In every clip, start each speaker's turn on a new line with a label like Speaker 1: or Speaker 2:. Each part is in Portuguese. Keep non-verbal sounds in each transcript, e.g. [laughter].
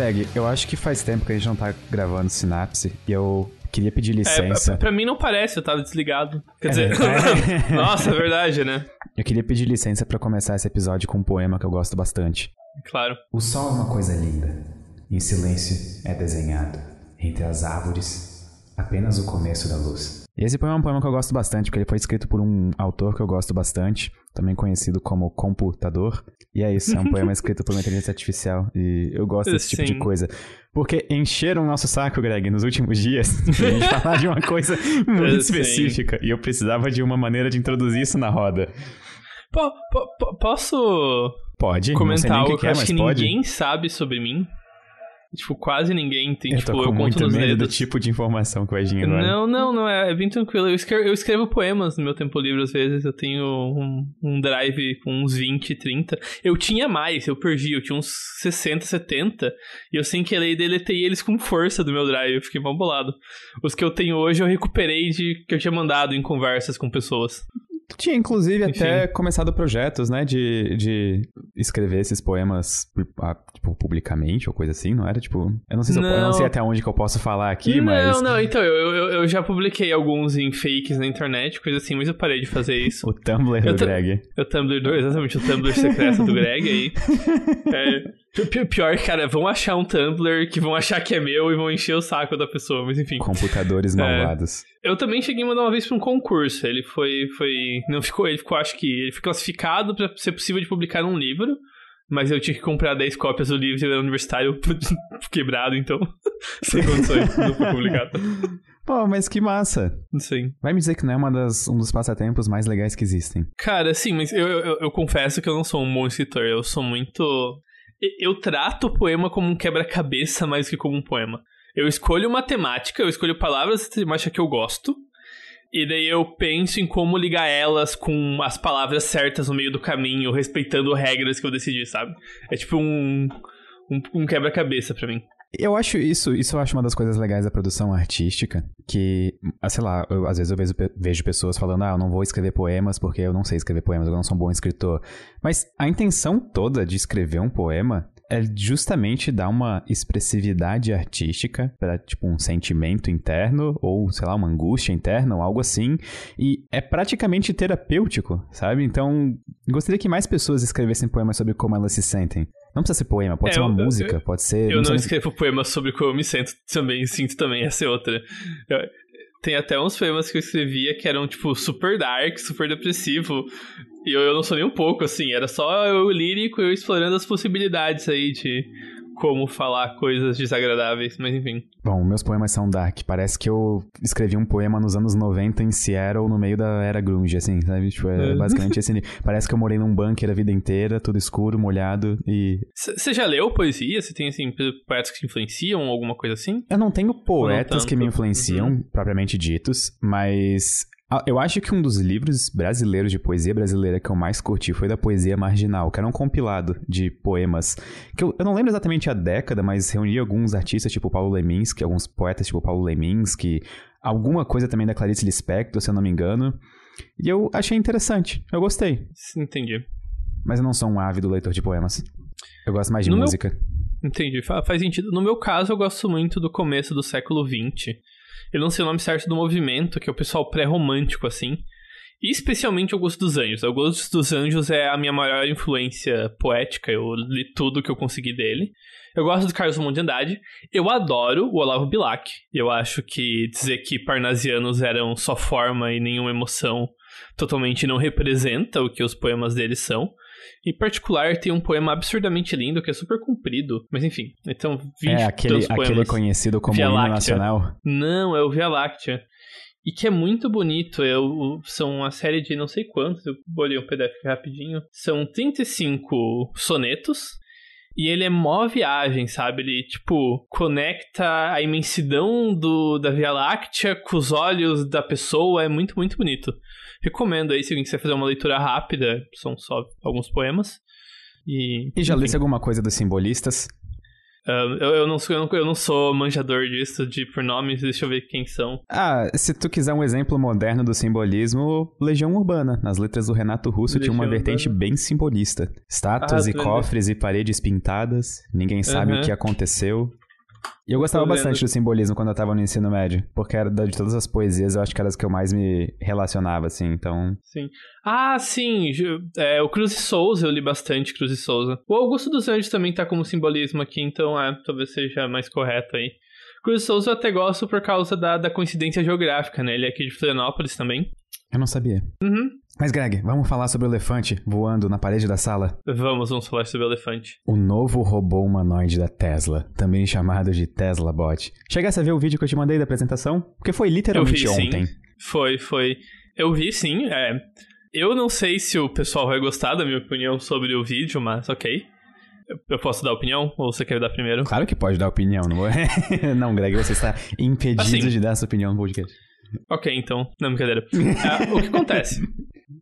Speaker 1: Greg, eu acho que faz tempo que a gente não tá gravando Sinapse e eu queria pedir licença.
Speaker 2: É, pra, pra mim não parece, eu tava desligado. Quer dizer, é. [laughs] nossa, é verdade, né?
Speaker 1: Eu queria pedir licença para começar esse episódio com um poema que eu gosto bastante.
Speaker 2: Claro.
Speaker 1: O sol é uma coisa linda. Em silêncio é desenhado. Entre as árvores, apenas o começo da luz. Esse poema é um poema que eu gosto bastante, porque ele foi escrito por um autor que eu gosto bastante, também conhecido como Computador. E é isso, é um [laughs] poema escrito por uma inteligência artificial. E eu gosto desse Sim. tipo de coisa. Porque encheram o nosso saco, Greg, nos últimos dias, [laughs] pra gente falar de uma coisa muito [laughs] específica. E eu precisava de uma maneira de introduzir isso na roda.
Speaker 2: Po, po, posso
Speaker 1: pode,
Speaker 2: comentar algo
Speaker 1: que, que, é,
Speaker 2: acho que
Speaker 1: pode.
Speaker 2: ninguém sabe sobre mim? Tipo, quase ninguém tem,
Speaker 1: eu
Speaker 2: tipo, eu
Speaker 1: muito
Speaker 2: conto
Speaker 1: medo do tipo de informação que vai vir agora.
Speaker 2: Não, não, não, é, é bem tranquilo. Eu escrevo, eu escrevo, poemas no meu tempo livre, às vezes. Eu tenho um, um drive com uns 20, 30. Eu tinha mais, eu perdi, eu tinha uns 60, 70. E eu sem querer deletei eles com força do meu drive. Eu fiquei mal bolado. Os que eu tenho hoje eu recuperei de que eu tinha mandado em conversas com pessoas.
Speaker 1: Tinha, inclusive, Enfim. até começado projetos, né, de, de escrever esses poemas, ah, tipo, publicamente ou coisa assim, não era? Tipo, eu não sei, se não. Eu, eu, não sei até onde que eu posso falar aqui,
Speaker 2: não,
Speaker 1: mas...
Speaker 2: Não, não, então, eu, eu, eu, já publiquei alguns em fakes na internet, coisa assim, mas eu parei de fazer isso.
Speaker 1: o Tumblr do Greg.
Speaker 2: O Tumblr do, exatamente, o Tumblr secreto do Greg aí. [laughs] É... Pior, cara, vão achar um Tumblr que vão achar que é meu e vão encher o saco da pessoa, mas enfim.
Speaker 1: Computadores [laughs] malvados.
Speaker 2: É, eu também cheguei a mandar uma vez pra um concurso. Ele foi. foi não ficou, ele ficou, acho que. Ele foi classificado para ser possível de publicar um livro. Mas eu tinha que comprar 10 cópias do livro e era universitário [laughs] quebrado, então. [laughs] sem condições, não foi publicado.
Speaker 1: Pô, mas que massa.
Speaker 2: Sim.
Speaker 1: Vai me dizer que não é uma das, um dos passatempos mais legais que existem.
Speaker 2: Cara, sim, mas eu, eu, eu confesso que eu não sou um bom escritor. Eu sou muito eu trato o poema como um quebra-cabeça mais que como um poema. Eu escolho uma temática, eu escolho palavras da temática que eu gosto, e daí eu penso em como ligar elas com as palavras certas no meio do caminho, respeitando regras que eu decidi, sabe? É tipo um, um, um quebra-cabeça para mim.
Speaker 1: Eu acho isso, isso eu acho uma das coisas legais da produção artística, que, ah, sei lá, eu, às vezes eu vejo, vejo, pessoas falando, ah, eu não vou escrever poemas porque eu não sei escrever poemas, eu não sou um bom escritor. Mas a intenção toda de escrever um poema é justamente dar uma expressividade artística para tipo um sentimento interno ou sei lá uma angústia interna ou algo assim e é praticamente terapêutico sabe então gostaria que mais pessoas escrevessem poemas sobre como elas se sentem não precisa ser poema, pode é, ser uma eu, música,
Speaker 2: eu,
Speaker 1: pode ser.
Speaker 2: Eu não, não escrevo poemas sobre como eu me sinto também, sinto também, essa é outra. Eu, tem até uns poemas que eu escrevia que eram, tipo, super dark, super depressivo. E eu, eu não sou nem um pouco, assim. Era só eu lírico, eu explorando as possibilidades aí de como falar coisas desagradáveis, mas enfim.
Speaker 1: Bom, meus poemas são dark. Parece que eu escrevi um poema nos anos 90 em Seattle, no meio da era grunge, assim, sabe? Tipo, é, é. basicamente assim. Parece que eu morei num bunker a vida inteira, tudo escuro, molhado e...
Speaker 2: Você já leu poesia? Você tem, assim, poetas que te influenciam, alguma coisa assim?
Speaker 1: Eu não tenho poetas não que me influenciam, uhum. propriamente ditos, mas eu acho que um dos livros brasileiros de poesia brasileira que eu mais curti foi da Poesia Marginal, que era um compilado de poemas. Que eu, eu não lembro exatamente a década, mas reunia alguns artistas tipo Paulo Leminski, alguns poetas tipo Paulo Leminski, alguma coisa também da Clarice Lispector, se eu não me engano. E eu achei interessante, eu gostei.
Speaker 2: Entendi.
Speaker 1: Mas eu não sou um ávido leitor de poemas. Eu gosto mais de
Speaker 2: no
Speaker 1: música.
Speaker 2: Meu... Entendi, faz sentido. No meu caso, eu gosto muito do começo do século XX eu não sei o nome certo do movimento, que é o pessoal pré-romântico, assim. E especialmente Augusto dos Anjos. Augusto dos Anjos é a minha maior influência poética, eu li tudo que eu consegui dele. Eu gosto do Carlos Drummond de Andrade. Eu adoro o Olavo Bilac. Eu acho que dizer que parnasianos eram só forma e nenhuma emoção totalmente não representa o que os poemas dele são. Em particular, tem um poema absurdamente lindo que é super comprido. Mas enfim, então 20
Speaker 1: É aquele, aquele conhecido como hino nacional?
Speaker 2: Não, é o Via Láctea. E que é muito bonito. Eu, são uma série de não sei quantos, eu olhei um PDF rapidinho. São 35 sonetos. E ele é mó viagem, sabe? Ele, tipo, conecta a imensidão do, da Via Láctea com os olhos da pessoa. É muito, muito bonito recomendo aí, se alguém quiser fazer uma leitura rápida, são só alguns poemas. E,
Speaker 1: e já lesse alguma coisa dos simbolistas?
Speaker 2: Um, eu, eu, não sou, eu, não, eu não sou manjador disso, de pronomes, deixa eu ver quem são.
Speaker 1: Ah, se tu quiser um exemplo moderno do simbolismo, Legião Urbana. Nas letras do Renato Russo Legião tinha uma vertente Urbana. bem simbolista. Estátuas ah, e cofres e paredes pintadas, ninguém sabe uhum. o que aconteceu. E eu gostava bastante do simbolismo quando eu tava no ensino médio, porque era de todas as poesias, eu acho que eram as que eu mais me relacionava, assim, então...
Speaker 2: Sim. Ah, sim, é, o Cruz e Souza, eu li bastante Cruz e Souza. O Augusto dos Anjos também tá como simbolismo aqui, então é, talvez seja mais correto aí. Cruz e Souza eu até gosto por causa da, da coincidência geográfica, né? Ele é aqui de Florianópolis também.
Speaker 1: Eu não sabia.
Speaker 2: Uhum.
Speaker 1: Mas, Greg, vamos falar sobre o elefante voando na parede da sala?
Speaker 2: Vamos, vamos falar sobre o elefante.
Speaker 1: O novo robô humanoide da Tesla, também chamado de Tesla Bot. Chegasse a ver o vídeo que eu te mandei da apresentação? Porque foi literalmente
Speaker 2: vi,
Speaker 1: ontem.
Speaker 2: Sim. Foi, foi. Eu vi sim, é. Eu não sei se o pessoal vai gostar da minha opinião sobre o vídeo, mas ok. Eu posso dar opinião? Ou você quer dar primeiro?
Speaker 1: Claro que pode dar opinião, não é? [laughs] não, Greg, você está impedido assim, de dar sua opinião no podcast.
Speaker 2: Ok, então. Não, brincadeira. uh, [laughs] o que acontece?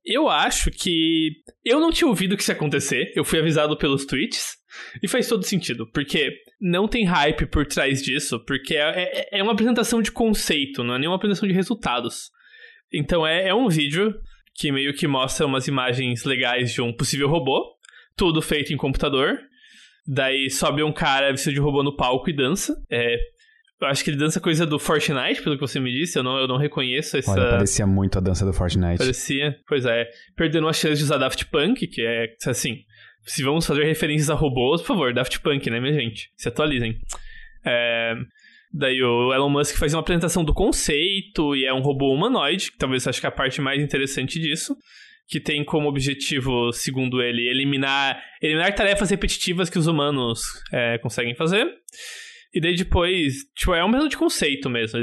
Speaker 2: Eu acho que. Eu não tinha ouvido que isso ia acontecer. Eu fui avisado pelos tweets. E faz todo sentido, porque não tem hype por trás disso, porque é, é, é uma apresentação de conceito, não é nem uma apresentação de resultados. Então é, é um vídeo que meio que mostra umas imagens legais de um possível robô, tudo feito em computador. Daí sobe um cara vestido de robô no palco e dança. É, eu acho que ele dança coisa do Fortnite, pelo que você me disse. Eu não, eu não reconheço essa.
Speaker 1: Olha, parecia muito a dança do Fortnite.
Speaker 2: Parecia. Pois é. Perdendo a chance de usar Daft Punk, que é assim. Se vamos fazer referências a robôs, por favor, Daft Punk, né, minha gente? Se atualizem. É... Daí o Elon Musk faz uma apresentação do conceito e é um robô humanoide, que talvez eu acho que é a parte mais interessante disso. Que tem como objetivo, segundo ele, eliminar, eliminar tarefas repetitivas que os humanos é, conseguem fazer. E daí depois, tipo, é um mesmo de conceito mesmo.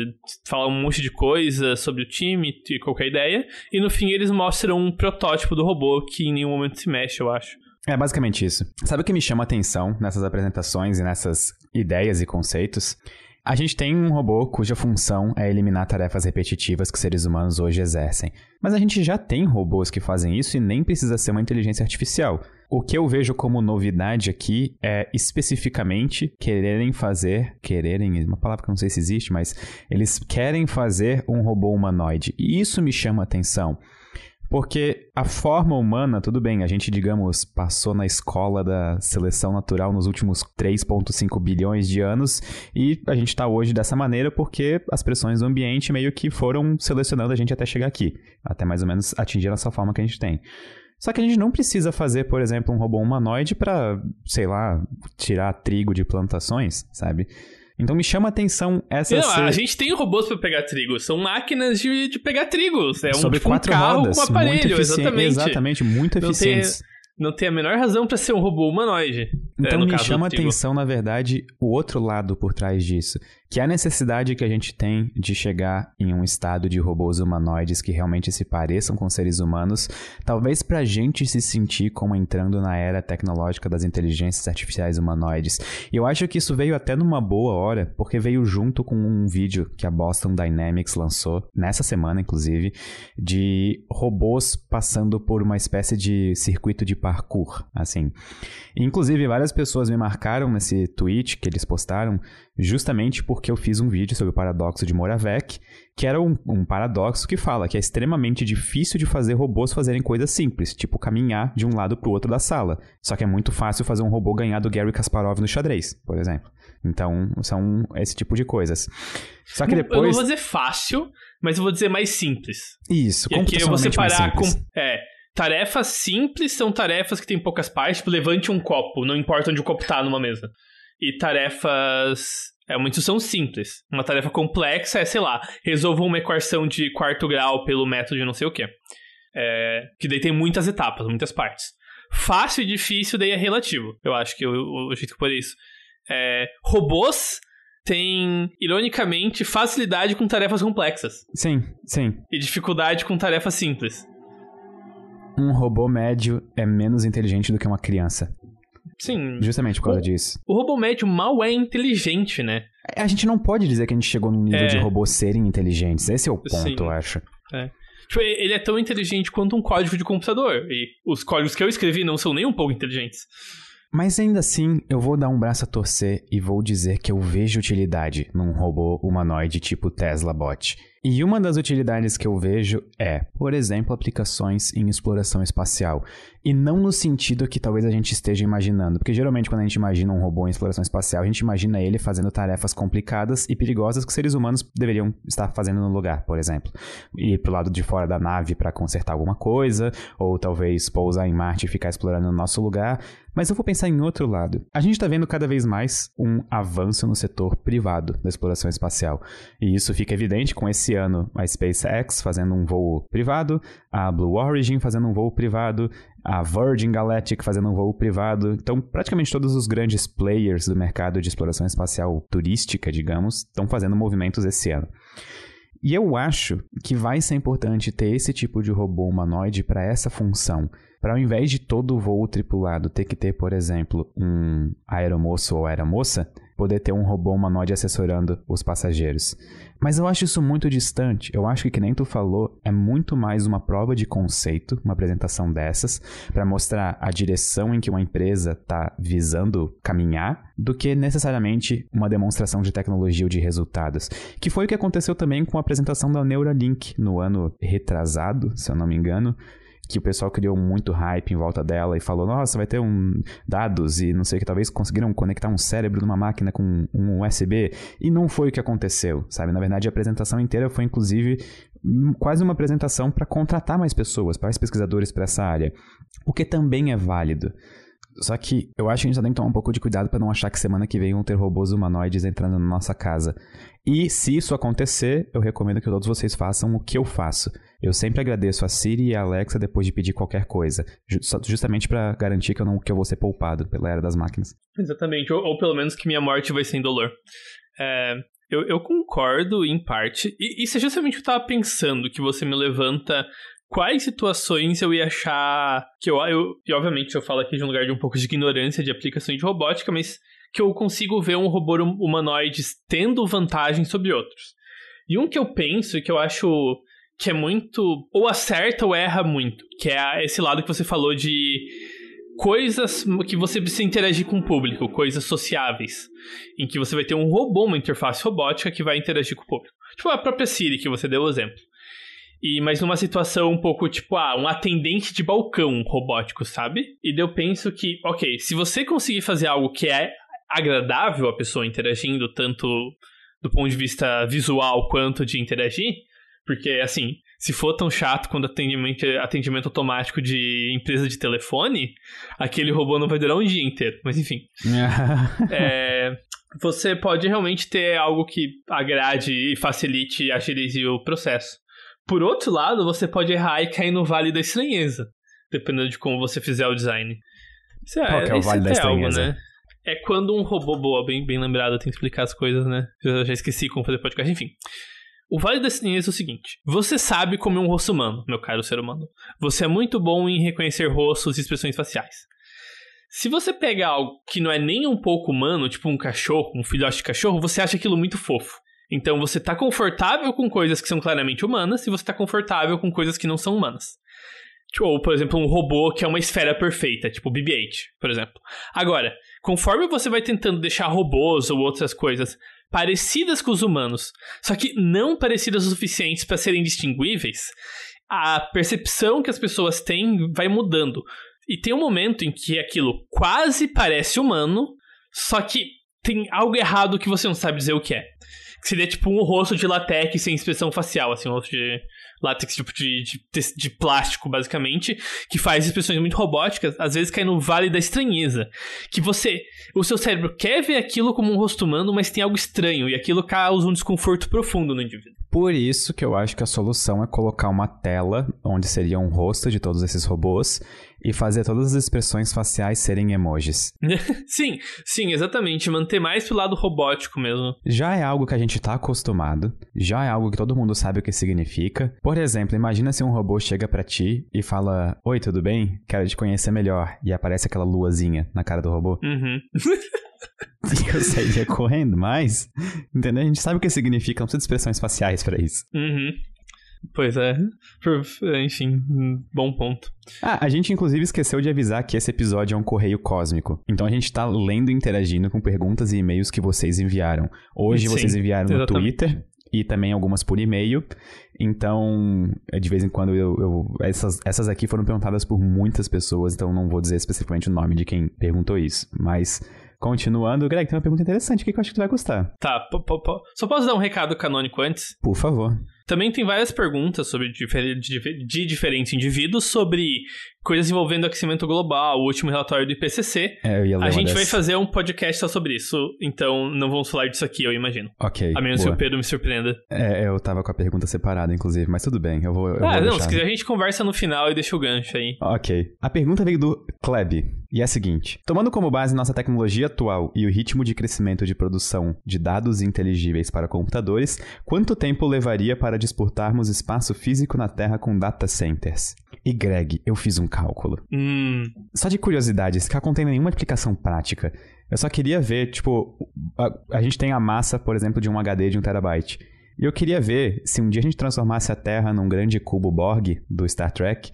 Speaker 2: Fala um monte de coisa sobre o time e qualquer ideia. E no fim eles mostram um protótipo do robô que em nenhum momento se mexe, eu acho.
Speaker 1: É basicamente isso. Sabe o que me chama atenção nessas apresentações e nessas ideias e conceitos? A gente tem um robô cuja função é eliminar tarefas repetitivas que seres humanos hoje exercem. Mas a gente já tem robôs que fazem isso e nem precisa ser uma inteligência artificial. O que eu vejo como novidade aqui é especificamente quererem fazer, quererem, uma palavra que eu não sei se existe, mas eles querem fazer um robô humanoide. E isso me chama atenção. Porque a forma humana, tudo bem, a gente, digamos, passou na escola da seleção natural nos últimos 3,5 bilhões de anos e a gente está hoje dessa maneira porque as pressões do ambiente meio que foram selecionando a gente até chegar aqui, até mais ou menos atingir essa forma que a gente tem. Só que a gente não precisa fazer, por exemplo, um robô humanoide para, sei lá, tirar trigo de plantações, sabe? Então me chama a atenção essa.
Speaker 2: Não, ser... a gente tem robôs para pegar trigo. São máquinas de, de pegar trigo. É um,
Speaker 1: Sobre
Speaker 2: tipo,
Speaker 1: quatro
Speaker 2: um carro
Speaker 1: rodas,
Speaker 2: com aparelho, exatamente.
Speaker 1: Exatamente, muito eficientes.
Speaker 2: Tem não tem a menor razão para ser um robô humanoide.
Speaker 1: Então é, me chama a atenção, na verdade, o outro lado por trás disso, que é a necessidade que a gente tem de chegar em um estado de robôs humanoides que realmente se pareçam com seres humanos, talvez para a gente se sentir como entrando na era tecnológica das inteligências artificiais humanoides. E eu acho que isso veio até numa boa hora, porque veio junto com um vídeo que a Boston Dynamics lançou nessa semana, inclusive, de robôs passando por uma espécie de circuito de parkour, assim. Inclusive, várias pessoas me marcaram nesse tweet que eles postaram justamente porque eu fiz um vídeo sobre o paradoxo de Moravec, que era um, um, paradoxo que fala que é extremamente difícil de fazer robôs fazerem coisas simples, tipo caminhar de um lado para o outro da sala. Só que é muito fácil fazer um robô ganhar do Gary Kasparov no xadrez, por exemplo. Então, são esse tipo de coisas. Só que depois... Eu
Speaker 2: não vou dizer fácil, mas eu vou dizer mais simples.
Speaker 1: Isso,
Speaker 2: computacionalmente
Speaker 1: mais simples.
Speaker 2: Com, é, Tarefas simples são tarefas que têm poucas partes, tipo, levante um copo, não importa onde o copo tá numa mesa. E tarefas. É uma instrução simples. Uma tarefa complexa é, sei lá, resolva uma equação de quarto grau pelo método de não sei o quê. É, que daí tem muitas etapas, muitas partes. Fácil e difícil daí é relativo. Eu acho que o, jeito que por isso. É, robôs têm, ironicamente, facilidade com tarefas complexas.
Speaker 1: Sim, sim.
Speaker 2: E dificuldade com tarefas simples
Speaker 1: um robô médio é menos inteligente do que uma criança.
Speaker 2: Sim.
Speaker 1: Justamente por causa o, disso.
Speaker 2: O robô médio mal é inteligente, né?
Speaker 1: A gente não pode dizer que a gente chegou num nível é. de robôs serem inteligentes. Esse é o ponto, Sim. eu acho.
Speaker 2: É. Tipo, ele é tão inteligente quanto um código de computador. E os códigos que eu escrevi não são nem um pouco inteligentes.
Speaker 1: Mas ainda assim, eu vou dar um braço a torcer e vou dizer que eu vejo utilidade num robô humanoide tipo Tesla Bot. E uma das utilidades que eu vejo é, por exemplo, aplicações em exploração espacial. E não no sentido que talvez a gente esteja imaginando, porque geralmente quando a gente imagina um robô em exploração espacial, a gente imagina ele fazendo tarefas complicadas e perigosas que seres humanos deveriam estar fazendo no lugar, por exemplo. Ir pro lado de fora da nave para consertar alguma coisa, ou talvez pousar em Marte e ficar explorando no nosso lugar. Mas eu vou pensar em outro lado. A gente está vendo cada vez mais um avanço no setor privado da exploração espacial. E isso fica evidente com esse ano a SpaceX fazendo um voo privado, a Blue Origin fazendo um voo privado, a Virgin Galactic fazendo um voo privado. Então, praticamente todos os grandes players do mercado de exploração espacial turística, digamos, estão fazendo movimentos esse ano. E eu acho que vai ser importante ter esse tipo de robô humanoide para essa função. Para ao invés de todo voo tripulado ter que ter, por exemplo, um aeromoço ou aeromoça, poder ter um robô humanoide assessorando os passageiros. Mas eu acho isso muito distante. Eu acho que, que nem tu falou, é muito mais uma prova de conceito, uma apresentação dessas, para mostrar a direção em que uma empresa está visando caminhar, do que necessariamente uma demonstração de tecnologia ou de resultados. Que foi o que aconteceu também com a apresentação da Neuralink no ano retrasado, se eu não me engano que o pessoal criou muito hype em volta dela e falou, nossa, vai ter um dados e não sei o que, talvez conseguiram conectar um cérebro numa máquina com um USB. E não foi o que aconteceu, sabe? Na verdade, a apresentação inteira foi, inclusive, quase uma apresentação para contratar mais pessoas, mais pesquisadores para essa área. O que também é válido. Só que eu acho que a gente tem que tomar um pouco de cuidado para não achar que semana que vem vão ter robôs humanoides entrando na nossa casa. E se isso acontecer, eu recomendo que todos vocês façam o que eu faço. Eu sempre agradeço a Siri e a Alexa depois de pedir qualquer coisa, justamente para garantir que eu não que eu vou ser poupado pela era das máquinas.
Speaker 2: Exatamente, ou, ou pelo menos que minha morte vai ser indolor. É, eu, eu, concordo em parte, e isso é justamente eu estava pensando, que você me levanta quais situações eu ia achar que eu, eu e obviamente eu falo aqui de um lugar de um pouco de ignorância de aplicações de robótica, mas que eu consigo ver um robô hum, humanoide tendo vantagem sobre outros. E um que eu penso e que eu acho que é muito ou acerta ou erra muito, que é esse lado que você falou de coisas que você precisa interagir com o público, coisas sociáveis, em que você vai ter um robô, uma interface robótica que vai interagir com o público. Tipo a própria Siri que você deu o exemplo. E, mas numa situação um pouco tipo, ah, um atendente de balcão robótico, sabe? E eu penso que, ok, se você conseguir fazer algo que é agradável a pessoa interagindo, tanto do ponto de vista visual quanto de interagir, porque assim, se for tão chato quando atendimento, atendimento automático de empresa de telefone, aquele robô não vai durar um dia inteiro. Mas enfim. [laughs] é, você pode realmente ter algo que agrade e facilite e agilize o processo. Por outro lado, você pode errar e cair no vale da estranheza, dependendo de como você fizer o design.
Speaker 1: Isso é, Qual que é o vale da estranheza? Algo, né?
Speaker 2: É quando um robô boa, bem, bem lembrado, tem que explicar as coisas, né? Eu já esqueci como fazer podcast, enfim. O vale da estranheza é o seguinte: você sabe como é um rosto humano, meu caro ser humano. Você é muito bom em reconhecer rostos e expressões faciais. Se você pega algo que não é nem um pouco humano, tipo um cachorro, um filhote de cachorro, você acha aquilo muito fofo. Então você tá confortável com coisas que são claramente humanas e você tá confortável com coisas que não são humanas. Tipo, ou, por exemplo, um robô que é uma esfera perfeita, tipo BB-8, por exemplo. Agora, conforme você vai tentando deixar robôs ou outras coisas parecidas com os humanos, só que não parecidas o suficientes para serem distinguíveis, a percepção que as pessoas têm vai mudando. E tem um momento em que aquilo quase parece humano, só que tem algo errado que você não sabe dizer o que é. Que seria tipo um rosto de latex sem expressão facial, assim, um rosto de látex tipo de, de, de, plástico, basicamente, que faz expressões muito robóticas, às vezes cai no vale da estranheza. Que você. O seu cérebro quer ver aquilo como um rosto humano, mas tem algo estranho, e aquilo causa um desconforto profundo no indivíduo.
Speaker 1: Por isso que eu acho que a solução é colocar uma tela onde seria um rosto de todos esses robôs e fazer todas as expressões faciais serem emojis. [laughs]
Speaker 2: sim, sim, exatamente. Manter mais pro lado robótico mesmo.
Speaker 1: Já é algo que a gente tá acostumado, já é algo que todo mundo sabe o que significa. Por exemplo, imagina se um robô chega para ti e fala: Oi, tudo bem? Quero te conhecer melhor. E aparece aquela luazinha na cara do robô.
Speaker 2: Uhum. [laughs]
Speaker 1: eu sairia correndo, mas. Entendeu? A gente sabe o que significa, não precisa de expressões faciais para isso.
Speaker 2: Uhum. Pois é. Enfim, bom ponto.
Speaker 1: Ah, a gente inclusive esqueceu de avisar que esse episódio é um correio cósmico. Então a gente tá lendo e interagindo com perguntas e e-mails que vocês enviaram. Hoje Sim, vocês enviaram no exatamente. Twitter e também algumas por e-mail. Então, é, de vez em quando eu, eu, essas, essas aqui foram perguntadas por muitas pessoas, então não vou dizer especificamente o nome de quem perguntou isso. Mas Continuando, Greg, tem uma pergunta interessante que eu acho que tu vai gostar.
Speaker 2: Tá, só posso dar um recado canônico antes?
Speaker 1: Por favor.
Speaker 2: Também tem várias perguntas sobre de diferentes indivíduos sobre coisas envolvendo aquecimento global, o último relatório do IPCC.
Speaker 1: É, eu ia
Speaker 2: A gente
Speaker 1: dessa.
Speaker 2: vai fazer um podcast só sobre isso, então não vamos falar disso aqui, eu imagino.
Speaker 1: Ok.
Speaker 2: A menos
Speaker 1: boa.
Speaker 2: que o Pedro me surpreenda.
Speaker 1: É, eu tava com a pergunta separada, inclusive, mas tudo bem, eu vou. Eu
Speaker 2: ah,
Speaker 1: vou
Speaker 2: não,
Speaker 1: deixar.
Speaker 2: se quiser a gente conversa no final e deixa o gancho aí.
Speaker 1: Ok. A pergunta veio do Kleb, e é a seguinte: Tomando como base nossa tecnologia atual e o ritmo de crescimento de produção de dados inteligíveis para computadores, quanto tempo levaria para disputarmos espaço físico na Terra com data centers? E Greg, eu fiz um cálculo.
Speaker 2: Hum.
Speaker 1: Só de curiosidade, esse carro não tem nenhuma aplicação prática. Eu só queria ver, tipo, a, a gente tem a massa, por exemplo, de um HD de um terabyte. E eu queria ver se um dia a gente transformasse a Terra num grande cubo Borg do Star Trek,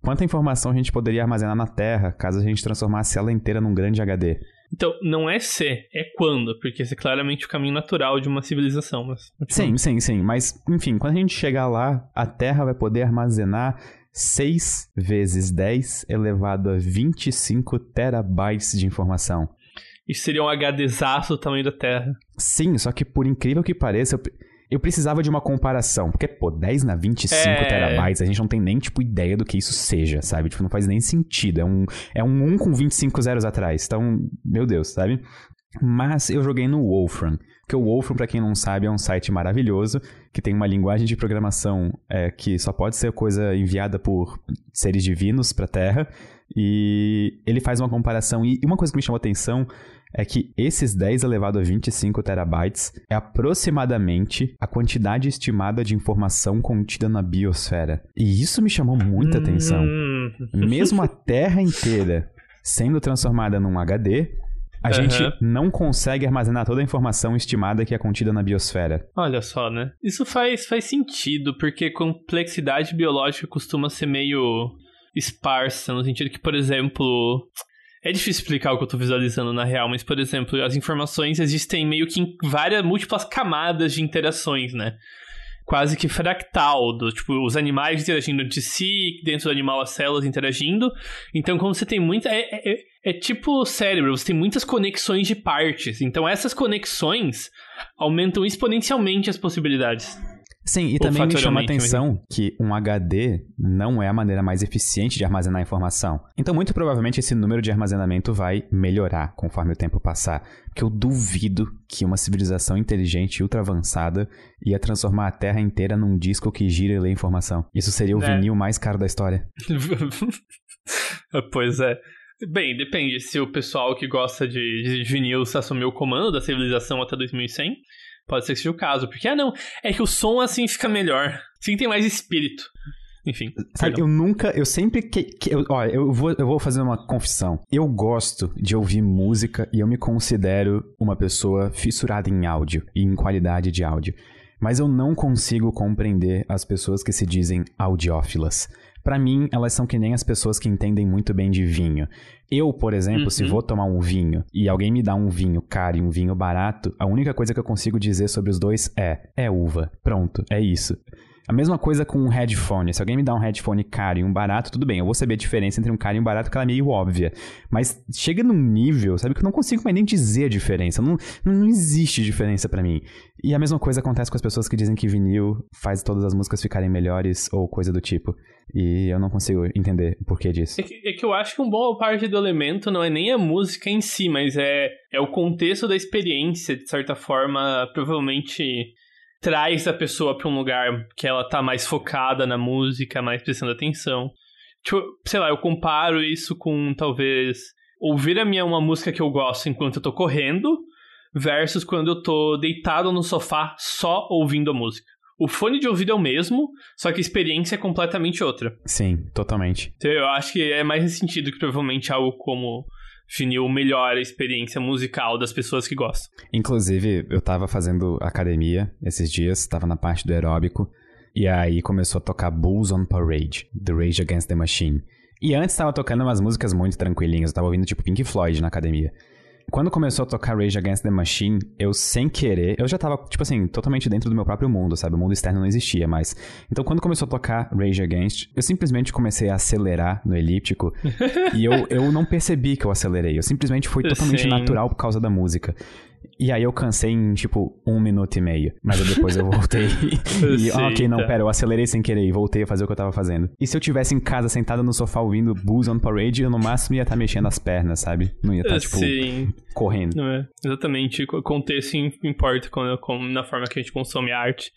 Speaker 1: quanta informação a gente poderia armazenar na Terra caso a gente transformasse ela inteira num grande HD.
Speaker 2: Então, não é se, é quando, porque esse é claramente o caminho natural de uma civilização. Mas...
Speaker 1: Sim, sim, sim. Mas, enfim, quando a gente chegar lá, a Terra vai poder armazenar 6 vezes 10 elevado a 25 terabytes de informação.
Speaker 2: Isso seria um HDzaço do tamanho da Terra.
Speaker 1: Sim, só que por incrível que pareça, eu, eu precisava de uma comparação. Porque, pô, 10 na 25
Speaker 2: É.
Speaker 1: terabytes, a gente não tem nem, tipo, ideia do que isso seja, sabe? Tipo, não faz nem sentido. É um, é um 1 com 25 zeros atrás. Então, meu Deus, sabe? Mas eu joguei no Wolfram. Porque o Wolfram, pra quem não sabe, é um site maravilhoso que tem uma linguagem de programação é, que só pode ser coisa enviada por seres divinos pra Terra. E ele faz uma comparação. E uma coisa que me chamou a atenção é que esses 10 elevado a 25 terabytes é aproximadamente a quantidade estimada de informação contida na biosfera. E isso me chamou muita atenção.
Speaker 2: Hum. [laughs]
Speaker 1: Mesmo a Terra inteira sendo transformada num HD, a
Speaker 2: Aham.
Speaker 1: gente não consegue armazenar toda a informação estimada que é contida na biosfera.
Speaker 2: Olha só, né? Isso faz, faz sentido, porque complexidade biológica costuma ser meio esparsa, no sentido que, por exemplo. É difícil explicar o que eu tô visualizando na real, mas, por exemplo, as informações existem meio que em várias múltiplas camadas de interações, né? Quase que fractal, do, tipo, os animais interagindo entre si, dentro do animal as células interagindo. Então, como você tem muita. É, é, é- é tipo cérebro, você tem muitas conexões de partes. Então, essas conexões aumentam exponencialmente as possibilidades.
Speaker 1: Sim, e também me chama a atenção que um HD não é a maneira mais eficiente de armazenar informação. Então, muito provavelmente, esse número de armazenamento vai melhorar conforme o tempo passar. Porque eu duvido que uma civilização inteligente e ultra avançada ia transformar a Terra inteira num disco que gira e lê informação. Isso seria o
Speaker 2: É.
Speaker 1: vinil mais caro da história. [laughs]
Speaker 2: pois é. Bem, depende. Se o pessoal que gosta de, de vinil assumir o comando da civilização até 2100, pode ser que seja o caso. Porque, ah, não, é que o som assim fica melhor. Assim tem mais espírito. Enfim.
Speaker 1: Sabe,
Speaker 2: perdão.
Speaker 1: eu nunca, eu sempre que, que eu, olha, eu vou, eu vou fazer uma confissão. Eu gosto de ouvir música e eu me considero uma pessoa fissurada em áudio e em qualidade de áudio. Mas eu não consigo compreender as pessoas que se dizem audiófilas. Pra mim, elas são que nem as pessoas que entendem muito bem de vinho. Eu, por exemplo, se
Speaker 2: Uhum.
Speaker 1: vou tomar um vinho e alguém me dá um vinho caro e um vinho barato, a única coisa que eu consigo dizer sobre os dois é: é uva. Pronto, é isso. A mesma coisa com um headphone. Se alguém me dá um headphone caro e um barato, tudo bem, eu vou saber a diferença entre um caro e um barato, que ela é meio óbvia. Mas chega num nível, sabe, que eu não consigo mais nem dizer a diferença. Não, não existe diferença pra mim. E a mesma coisa acontece com as pessoas que dizem que vinil faz todas as músicas ficarem melhores ou coisa do tipo. E eu não consigo entender o porquê disso.
Speaker 2: É que, é que eu acho que uma boa parte do elemento não é nem a música em si, mas é, é o contexto da experiência, de certa forma, provavelmente traz a pessoa pra um lugar que ela tá mais focada na música, mais prestando atenção. Tipo, sei lá, eu comparo isso com talvez ouvir a minha uma música que eu gosto enquanto eu tô correndo versus quando eu tô deitado no sofá só ouvindo a música. O fone de ouvido é o mesmo, só que a experiência é completamente outra.
Speaker 1: Sim, totalmente.
Speaker 2: Então, eu acho que é mais nesse sentido que provavelmente algo como vinil melhora a experiência musical das pessoas que gostam.
Speaker 1: Inclusive, eu tava fazendo academia esses dias, tava na parte do aeróbico. E aí começou a tocar Bulls on Parade, The Rage Against the Machine. E antes tava tocando umas músicas muito tranquilinhas, eu tava ouvindo tipo Pink Floyd na academia. Quando começou a tocar Rage Against the Machine, eu sem querer, eu já tava, tipo assim, totalmente dentro do meu próprio mundo, sabe? O mundo externo não existia mais. Então, quando começou a tocar Rage Against, eu simplesmente comecei a acelerar no elíptico [laughs] e eu, eu não percebi que eu acelerei. Eu simplesmente fui totalmente Sim. natural por causa da música. E aí eu cansei em, tipo, um minuto e meio. Mas depois eu voltei [laughs] e, ok, não, pera, eu acelerei sem querer e voltei a fazer o que eu tava fazendo. E se eu tivesse em casa, sentado no sofá ouvindo Bulls on Parade, eu no máximo ia estar tá mexendo as pernas, sabe? Não ia estar, tá, tipo, Sim. correndo.
Speaker 2: É, exatamente. O contexto importa na forma que a gente consome arte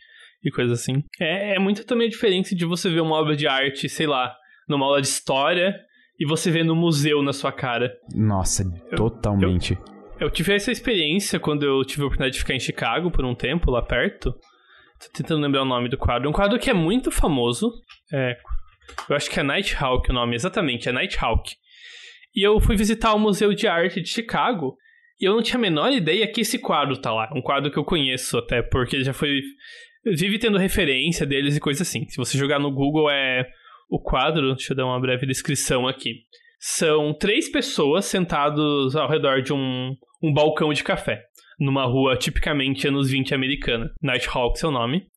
Speaker 2: e coisas assim. É, é muito também a diferença de você ver uma obra de arte, sei lá, numa aula de história e você vê no museu na sua cara.
Speaker 1: Nossa, eu, totalmente.
Speaker 2: Eu, eu tive essa experiência quando eu tive a oportunidade de ficar em Chicago por um tempo, lá perto. Tô tentando lembrar o nome do quadro. Um quadro que é muito famoso. É, eu acho que é Nighthawk o nome, exatamente, é Nighthawk. E eu fui visitar o Museu de Arte de Chicago. E eu não tinha a menor ideia que esse quadro tá lá. Um quadro que eu conheço até, porque já foi. Vive tendo referência deles e coisa assim. Se você jogar no Google é o quadro, deixa eu dar uma breve descrição aqui. São três pessoas sentadas ao redor de um, um balcão de café, numa rua tipicamente anos 20 americana. Nighthawk, seu nome.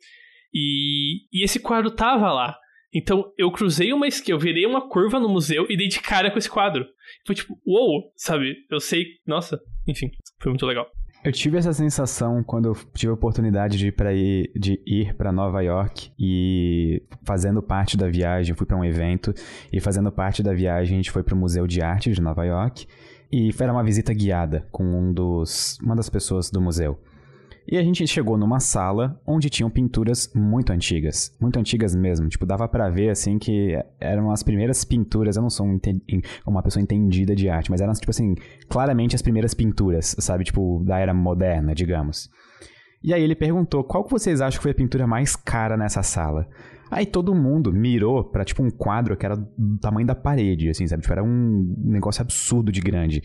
Speaker 2: E, e esse quadro tava lá. Então eu cruzei uma esquerda, eu virei uma curva no museu e dei de cara com esse quadro. Foi tipo, uou, wow, sabe? Eu sei, nossa, enfim, foi muito legal.
Speaker 1: Eu tive essa sensação quando eu tive a oportunidade de ir para ir, de ir para Nova York e fazendo parte da viagem, fui para um evento e fazendo parte da viagem a gente foi para o Museu de Arte de Nova York e foi uma visita guiada com um dos, uma das pessoas do museu. E a gente chegou numa sala onde tinham pinturas muito antigas. Muito antigas mesmo. Tipo, dava para ver, assim, que eram as primeiras pinturas. Eu não sou um uma pessoa entendida de arte, mas eram, tipo assim, claramente as primeiras pinturas, sabe? Tipo, da era moderna, digamos. E aí ele perguntou, qual que vocês acham que foi a pintura mais cara nessa sala? Aí todo mundo mirou pra, tipo, um quadro que era do tamanho da parede, assim, sabe? Tipo, era um negócio absurdo de grande.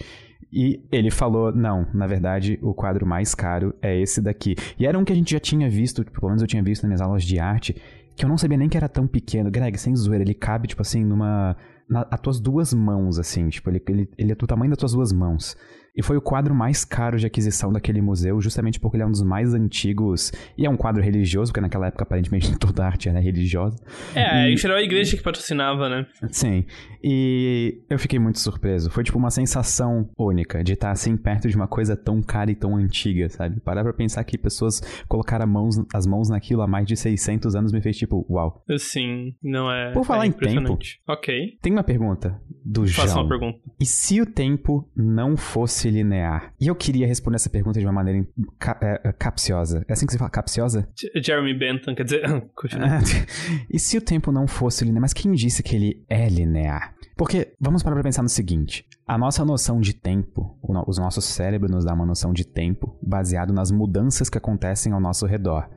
Speaker 1: E ele falou: não, na verdade, o quadro mais caro é esse daqui. E era um que a gente já tinha visto, tipo, pelo menos eu tinha visto nas minhas aulas de arte, que eu não sabia nem que era tão pequeno. Greg, sem zoeira, ele cabe, tipo assim, numa. Na, as tuas duas mãos, assim, tipo, ele, ele, ele é do tamanho das tuas duas mãos. E foi o quadro mais caro de aquisição daquele museu, justamente porque ele é um dos mais antigos. E é um quadro religioso, porque naquela época aparentemente [laughs] toda arte era religiosa.
Speaker 2: É, e... em geral a igreja que patrocinava, né?
Speaker 1: Sim. E eu fiquei muito surpreso. Foi tipo uma sensação única de estar assim perto de uma coisa tão cara e tão antiga, sabe? Parar pra pensar que pessoas colocaram mãos, as mãos naquilo há mais de 600 anos me fez tipo, uau.
Speaker 2: Sim, não é.
Speaker 1: Por falar
Speaker 2: é
Speaker 1: em tempo.
Speaker 2: Ok.
Speaker 1: Tem uma pergunta do João.
Speaker 2: Faça uma pergunta.
Speaker 1: E se o tempo não fosse linear? E eu queria responder essa pergunta de uma maneira é, é, capciosa. É assim que você fala, capciosa?
Speaker 2: Jeremy Bentham, quer dizer, [laughs]
Speaker 1: continua. [laughs] e se o tempo não fosse linear? Mas quem disse que ele é linear? Porque vamos parar pra pensar no seguinte: a nossa noção de tempo, o nosso cérebro nos dá uma noção de tempo baseado nas mudanças que acontecem ao nosso redor.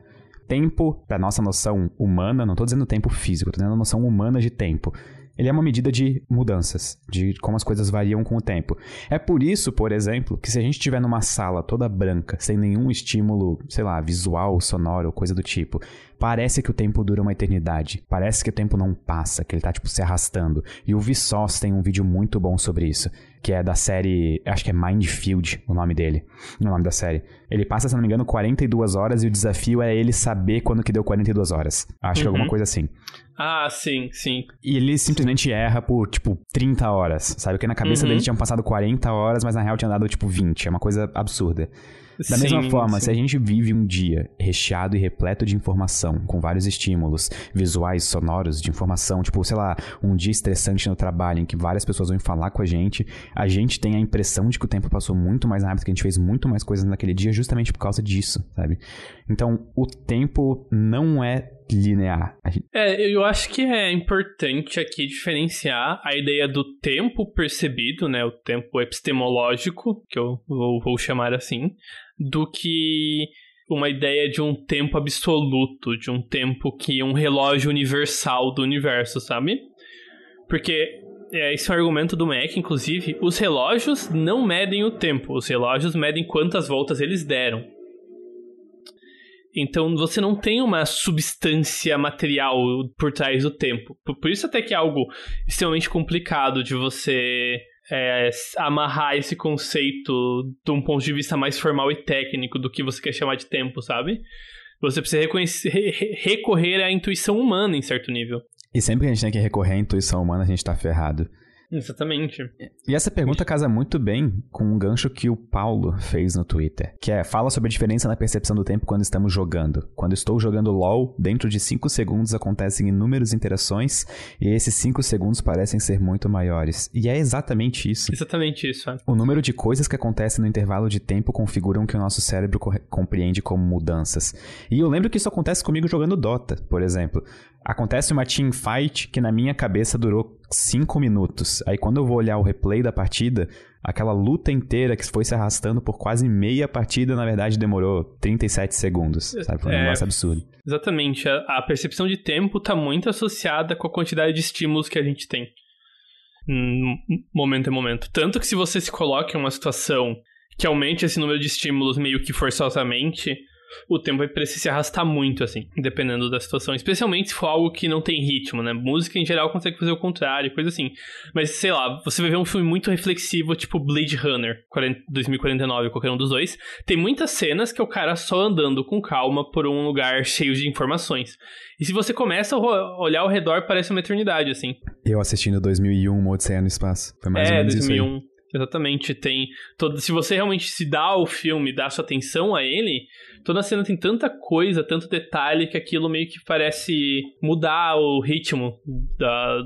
Speaker 1: Tempo, para nossa noção humana, não estou dizendo tempo físico, estou dizendo a noção humana de tempo ele é uma medida de mudanças, de como as coisas variam com o tempo. É por isso, por exemplo, que se a gente estiver numa sala toda branca, sem nenhum estímulo, sei lá, visual, sonoro, coisa do tipo, parece que o tempo dura uma eternidade. Parece que o tempo não passa, que ele tá, tipo, se arrastando. E o Vsauce tem um vídeo muito bom sobre isso, que é da série, acho que é Mindfield, o nome dele, o nome da série. Ele passa, se não me engano, 42 horas e o desafio é ele saber quando que deu 42 horas. Acho uhum. que é alguma coisa assim.
Speaker 2: Ah, sim, sim.
Speaker 1: E ele simplesmente erra por, tipo, 30 horas, sabe? Porque na cabeça uhum. dele tinham passado 40 horas, mas na real tinha dado, tipo, 20. É uma coisa absurda. Da sim, mesma forma, sim. se a gente vive um dia recheado e repleto de informação, com vários estímulos visuais, sonoros, de informação, tipo, sei lá, um dia estressante no trabalho em que várias pessoas vão falar com a gente, a gente tem a impressão de que o tempo passou muito mais rápido, que a gente fez muito mais coisas naquele dia justamente por causa disso, sabe? Então, o tempo não é linear.
Speaker 2: É, eu acho que é importante aqui diferenciar a ideia do tempo percebido, né, o tempo epistemológico, que eu vou, vou chamar assim, do que uma ideia de um tempo absoluto, de um tempo que um relógio universal do universo, sabe? Porque é, esse é um argumento do Mac, inclusive, os relógios não medem o tempo, os relógios medem quantas voltas eles deram. Então você não tem uma substância material por trás do tempo. Por isso até que é algo extremamente complicado de você é, amarrar esse conceito de um ponto de vista mais formal e técnico do que você quer chamar de tempo, sabe? Você precisa recorrer à intuição humana em certo nível.
Speaker 1: E sempre que a gente tem que recorrer à intuição humana, a gente tá ferrado.
Speaker 2: Exatamente.
Speaker 1: E essa pergunta casa muito bem com um gancho que o Paulo fez no Twitter, que é: fala sobre a diferença na percepção do tempo quando estamos jogando. Quando estou jogando LoL, dentro de 5 segundos acontecem inúmeras interações e esses 5 segundos parecem ser muito maiores. E é exatamente isso.
Speaker 2: Exatamente isso. É.
Speaker 1: O número de coisas que acontecem no intervalo de tempo configuram o que o nosso cérebro compreende como mudanças. E eu lembro que isso acontece comigo jogando Dota, por exemplo. Acontece uma team fight que na minha cabeça durou 5 minutos. Aí quando eu vou olhar o replay da partida, aquela luta inteira que foi se arrastando por quase meia partida, na verdade demorou 37 segundos. Sabe? Foi um é, negócio absurdo.
Speaker 2: Exatamente. A, a percepção de tempo está muito associada com a quantidade de estímulos que a gente tem. Momento em momento. Tanto que se você se coloca em uma situação que aumente esse número de estímulos meio que forçosamente, o tempo vai precisar se arrastar muito, assim, dependendo da situação. Especialmente se for algo que não tem ritmo, né? Música, em geral, consegue fazer o contrário, coisa assim. Mas, sei lá, você vai ver um filme muito reflexivo, tipo Blade Runner, 2049, qualquer um dos dois. Tem muitas cenas que é o cara só andando com calma por um lugar cheio de informações. E se você começa a olhar ao redor, parece uma eternidade, assim.
Speaker 1: Eu assistindo 2001, Uma Odisseia no Espaço. Foi mais é, ou menos 2001. isso aí.
Speaker 2: Exatamente, tem todo, se você realmente se dá ao filme, dá sua atenção a ele, toda a cena tem tanta coisa, tanto detalhe que aquilo meio que parece mudar o ritmo da,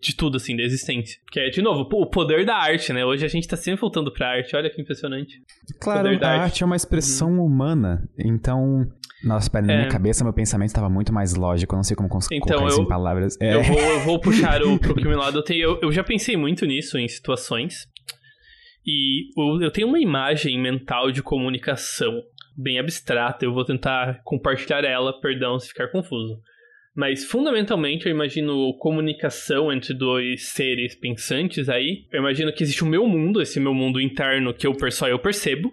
Speaker 2: de tudo, assim, da existência. Que é, de novo, o poder da arte, né? Hoje a gente tá sempre voltando pra arte, olha que impressionante.
Speaker 1: Claro, a arte. arte é uma expressão uhum. humana, então nossa, pera, na é... minha cabeça meu pensamento estava muito mais lógico, eu não sei como cons então, colocar eu, isso em palavras.
Speaker 2: É. Eu, vou, eu vou [laughs] puxar o, pro que lado. Eu, tenho, eu, eu já pensei muito nisso em situações. E eu tenho uma imagem mental de comunicação bem abstrata, eu vou tentar compartilhar ela, perdão se ficar confuso. Mas fundamentalmente eu imagino comunicação entre dois seres pensantes aí. Eu imagino que existe o meu mundo, esse meu mundo interno que eu só eu percebo.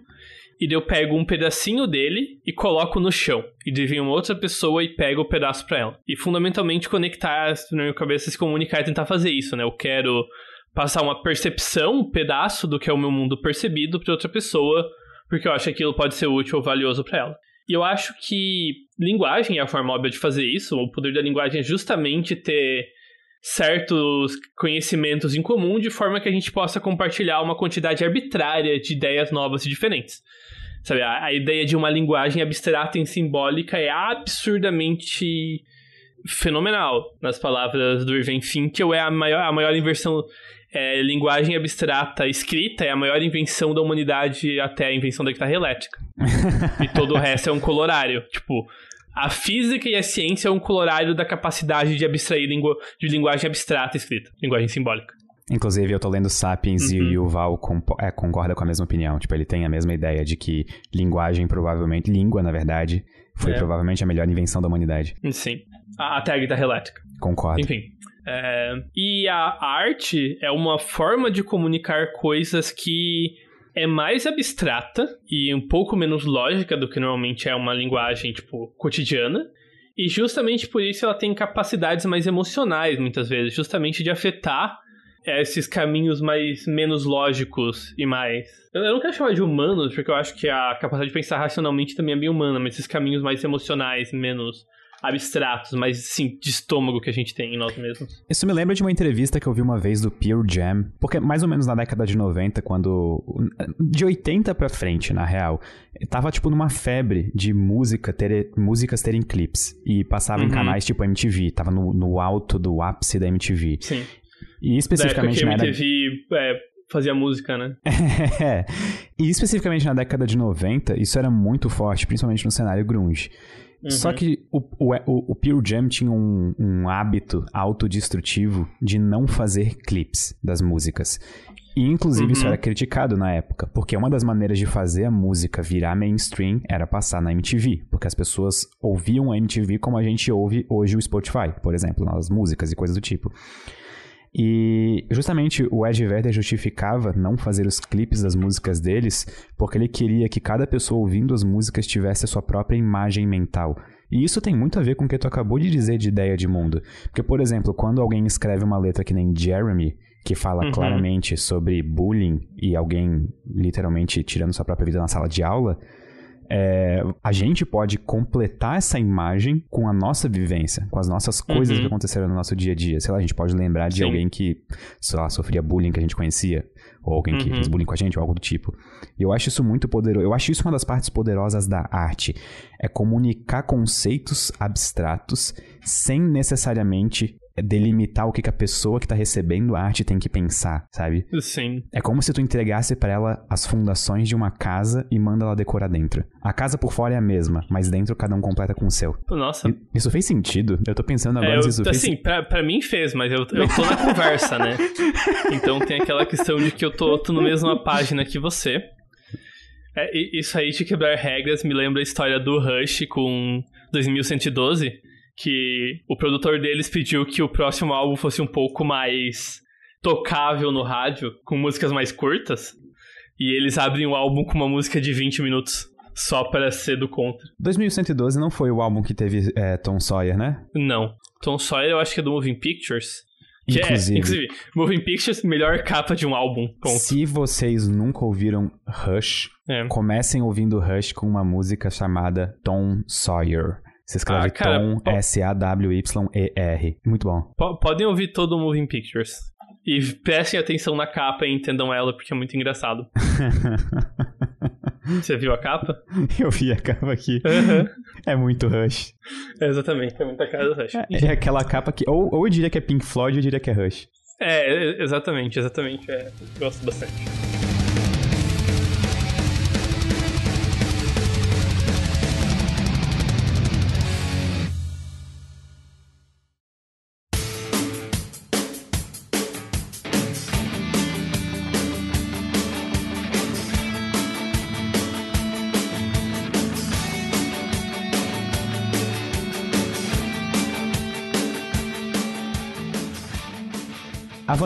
Speaker 2: E eu pego um pedacinho dele e coloco no chão. E vem uma outra pessoa e pega o pedaço pra ela. E fundamentalmente conectar na minha cabeça, se comunicar e tentar fazer isso, né? Eu quero passar uma percepção, um pedaço do que é o meu mundo percebido para outra pessoa porque eu acho que aquilo pode ser útil ou valioso para ela. E eu acho que linguagem é a forma óbvia de fazer isso. O poder da linguagem é justamente ter certos conhecimentos em comum de forma que a gente possa compartilhar uma quantidade arbitrária de ideias novas e diferentes. Sabe, a, a ideia de uma linguagem abstrata e simbólica é absurdamente fenomenal. Nas palavras do Irving Finkel, é a maior, a maior inversão é, linguagem abstrata escrita é a maior invenção da humanidade até a invenção da guitarra elétrica. e todo o [laughs] resto é um colorário. Tipo, a física e a ciência é um colorário da capacidade de abstrair lingu de linguagem abstrata escrita, linguagem simbólica.
Speaker 1: Inclusive, eu tô lendo Sapiens uhum. e o Val é, concorda com a mesma opinião. Tipo, ele tem a mesma ideia de que linguagem, provavelmente, língua, na verdade, foi é. provavelmente a melhor invenção da humanidade.
Speaker 2: Sim. Até a guitarra elétrica.
Speaker 1: Concordo.
Speaker 2: Enfim. É, e a arte é uma forma de comunicar coisas que é mais abstrata e um pouco menos lógica do que normalmente é uma linguagem, tipo, cotidiana. E justamente por isso ela tem capacidades mais emocionais, muitas vezes, justamente de afetar esses caminhos mais menos lógicos e mais. Eu não quero chamar de humanos, porque eu acho que a capacidade de pensar racionalmente também é bem humana, mas esses caminhos mais emocionais, menos abstratos, mas sim de estômago que a gente tem em nós mesmos.
Speaker 1: Isso me lembra de uma entrevista que eu vi uma vez do Pure Jam, porque mais ou menos na década de 90, quando. De 80 pra frente, na real, tava tipo numa febre de música ter, músicas terem clipes. E passava uhum. em canais tipo MTV, tava no, no alto do ápice da MTV.
Speaker 2: Sim.
Speaker 1: E especificamente
Speaker 2: na MTV é, fazia música, né? [laughs]
Speaker 1: é. E especificamente na década de 90, isso era muito forte, principalmente no cenário grunge. Uhum. Só que o, o, o Pure Jam tinha um, um hábito autodestrutivo de não fazer clipes das músicas. E, inclusive, uhum. isso era criticado na época, porque uma das maneiras de fazer a música virar mainstream era passar na MTV, porque as pessoas ouviam a MTV como a gente ouve hoje o Spotify, por exemplo, nas músicas e coisas do tipo. E justamente o Ed Vedder justificava não fazer os clipes das músicas deles porque ele queria que cada pessoa ouvindo as músicas tivesse a sua própria imagem mental. E isso tem muito a ver com o que tu acabou de dizer de ideia de mundo. Porque, por exemplo, quando alguém escreve uma letra que nem Jeremy, que fala uhum. claramente sobre bullying e alguém literalmente tirando sua própria vida na sala de aula, é, a gente pode completar essa imagem com a nossa vivência, com as nossas coisas uhum. que aconteceram no nosso dia a dia. Sei lá, a gente pode lembrar de Sim. alguém que, sei lá, sofria bullying que a gente conhecia, ou alguém que uhum. fez bullying com a gente, ou algo do tipo. E eu acho isso muito poderoso. Eu acho isso uma das partes poderosas da arte. É comunicar conceitos abstratos sem necessariamente delimitar o que, que a pessoa que tá recebendo a arte tem que pensar, sabe?
Speaker 2: Sim.
Speaker 1: É como se tu entregasse para ela as fundações de uma casa e manda ela decorar dentro. A casa por fora é a mesma, mas dentro cada um completa com o seu.
Speaker 2: Nossa.
Speaker 1: Isso fez sentido? Eu tô pensando agora
Speaker 2: é, eu,
Speaker 1: se isso
Speaker 2: assim, fez... Assim, pra, pra mim fez, mas eu, eu tô na [laughs] conversa, né? Então tem aquela questão de que eu tô, tô na mesma página que você. É, isso aí de quebrar regras me lembra a história do Rush com 2112 que o produtor deles pediu que o próximo álbum fosse um pouco mais tocável no rádio, com músicas mais curtas. E eles abrem o álbum com uma música de 20 minutos. Só para ser do contra.
Speaker 1: 2112 não foi o álbum que teve é, Tom Sawyer, né?
Speaker 2: Não. Tom Sawyer eu acho que é do Moving Pictures. Que é,
Speaker 1: inclusive,
Speaker 2: é, inclusive, Moving Pictures, melhor capa de um álbum. Ponto.
Speaker 1: Se vocês nunca ouviram Rush, é. comecem ouvindo Rush com uma música chamada Tom Sawyer. Você escreve ah, cara, Tom, S-A-W-Y-E-R. Muito bom.
Speaker 2: Podem ouvir todo o Moving Pictures. E prestem atenção na capa e entendam ela, porque é muito engraçado. [laughs] Você viu a capa?
Speaker 1: Eu vi a capa aqui. Uhum. É muito Rush.
Speaker 2: É exatamente, é muita cara do Rush.
Speaker 1: É, é, aquela capa que. Ou, ou eu diria que é Pink Floyd, ou eu diria que é Rush.
Speaker 2: É, exatamente, exatamente. É, gosto bastante.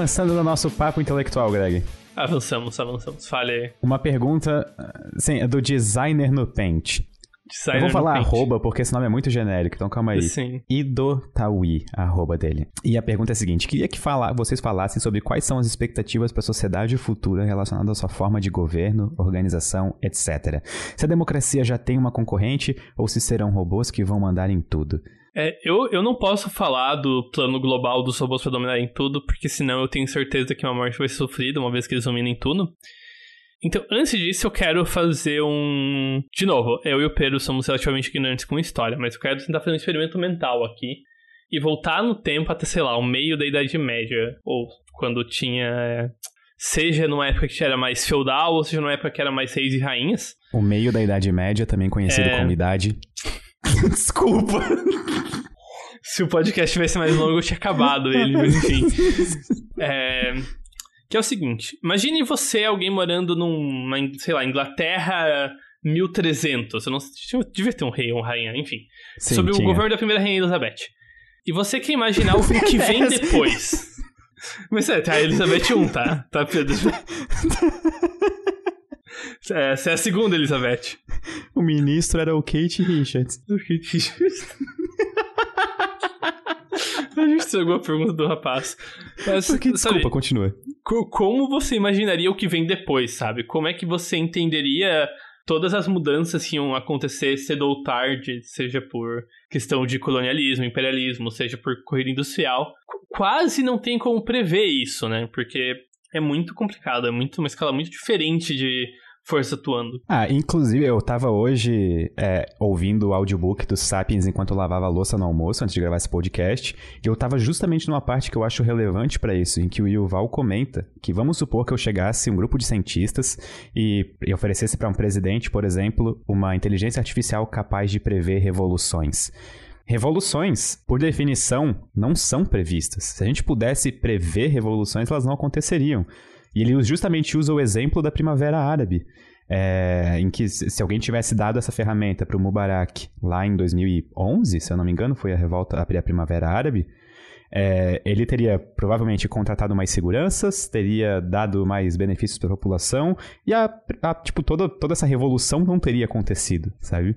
Speaker 1: Avançando no nosso papo intelectual, Greg.
Speaker 2: Avançamos, avançamos. Fale aí.
Speaker 1: Uma pergunta, sim, é do designer no Paint. Designer eu vou falar arroba porque esse nome é muito genérico, então calma aí.
Speaker 2: Sim.
Speaker 1: Idotawi, arroba dele. E a pergunta é a seguinte: queria que fala, vocês falassem sobre quais são as expectativas para a sociedade futura relacionadas à sua forma de governo, organização, etc. Se a democracia já tem uma concorrente ou se serão robôs que vão mandar em tudo.
Speaker 2: É, eu, eu não posso falar do plano global dos robôs para dominarem tudo, porque senão eu tenho certeza que uma morte vai ser sofrida uma vez que eles dominem tudo. Então, antes disso, eu quero fazer um. De novo, eu e o Pedro somos relativamente ignorantes com história, mas eu quero tentar fazer um experimento mental aqui e voltar no tempo até, sei lá, o meio da Idade Média, ou quando tinha. Seja numa época que era mais feudal, ou seja numa época que era mais reis e rainhas.
Speaker 1: O meio da Idade Média, também conhecido é... como Idade. [laughs]
Speaker 2: Desculpa. Se o podcast tivesse mais longo, eu tinha acabado ele, mas enfim. É, que é o seguinte: imagine você, alguém morando numa, sei lá, Inglaterra 1300. Eu não devia ter um rei ou uma rainha, enfim. Sim, sobre tinha. o governo da primeira rainha Elizabeth. E você quer imaginar o que vem [laughs] depois. Mas é, tá a Elizabeth I, tá? Tá, Pedro? [laughs] Essa é a segunda Elizabeth.
Speaker 1: O ministro era o Kate Richards.
Speaker 2: O Kate Richards. [laughs] A gente estragou a pergunta do rapaz.
Speaker 1: Mas, Porque, desculpa, sabe, continua.
Speaker 2: Como você imaginaria o que vem depois, sabe? Como é que você entenderia todas as mudanças que iam acontecer cedo ou tarde, seja por questão de colonialismo, imperialismo, seja por corrida industrial? Quase não tem como prever isso, né? Porque é muito complicado, é muito uma escala muito diferente de força atuando.
Speaker 1: Ah, inclusive eu tava hoje é, ouvindo o audiobook do Sapiens enquanto eu lavava a louça no almoço, antes de gravar esse podcast, e eu tava justamente numa parte que eu acho relevante para isso, em que o Yuval comenta que vamos supor que eu chegasse um grupo de cientistas e, e oferecesse para um presidente, por exemplo, uma inteligência artificial capaz de prever revoluções. Revoluções, por definição, não são previstas. Se a gente pudesse prever revoluções, elas não aconteceriam. E ele justamente usa o exemplo da Primavera Árabe, é, em que se alguém tivesse dado essa ferramenta para o Mubarak lá em 2011, se eu não me engano, foi a revolta, a Primavera Árabe, É, ele teria provavelmente contratado mais seguranças, teria dado mais benefícios para a população, e a, a, tipo, toda, toda essa revolução não teria acontecido, sabe?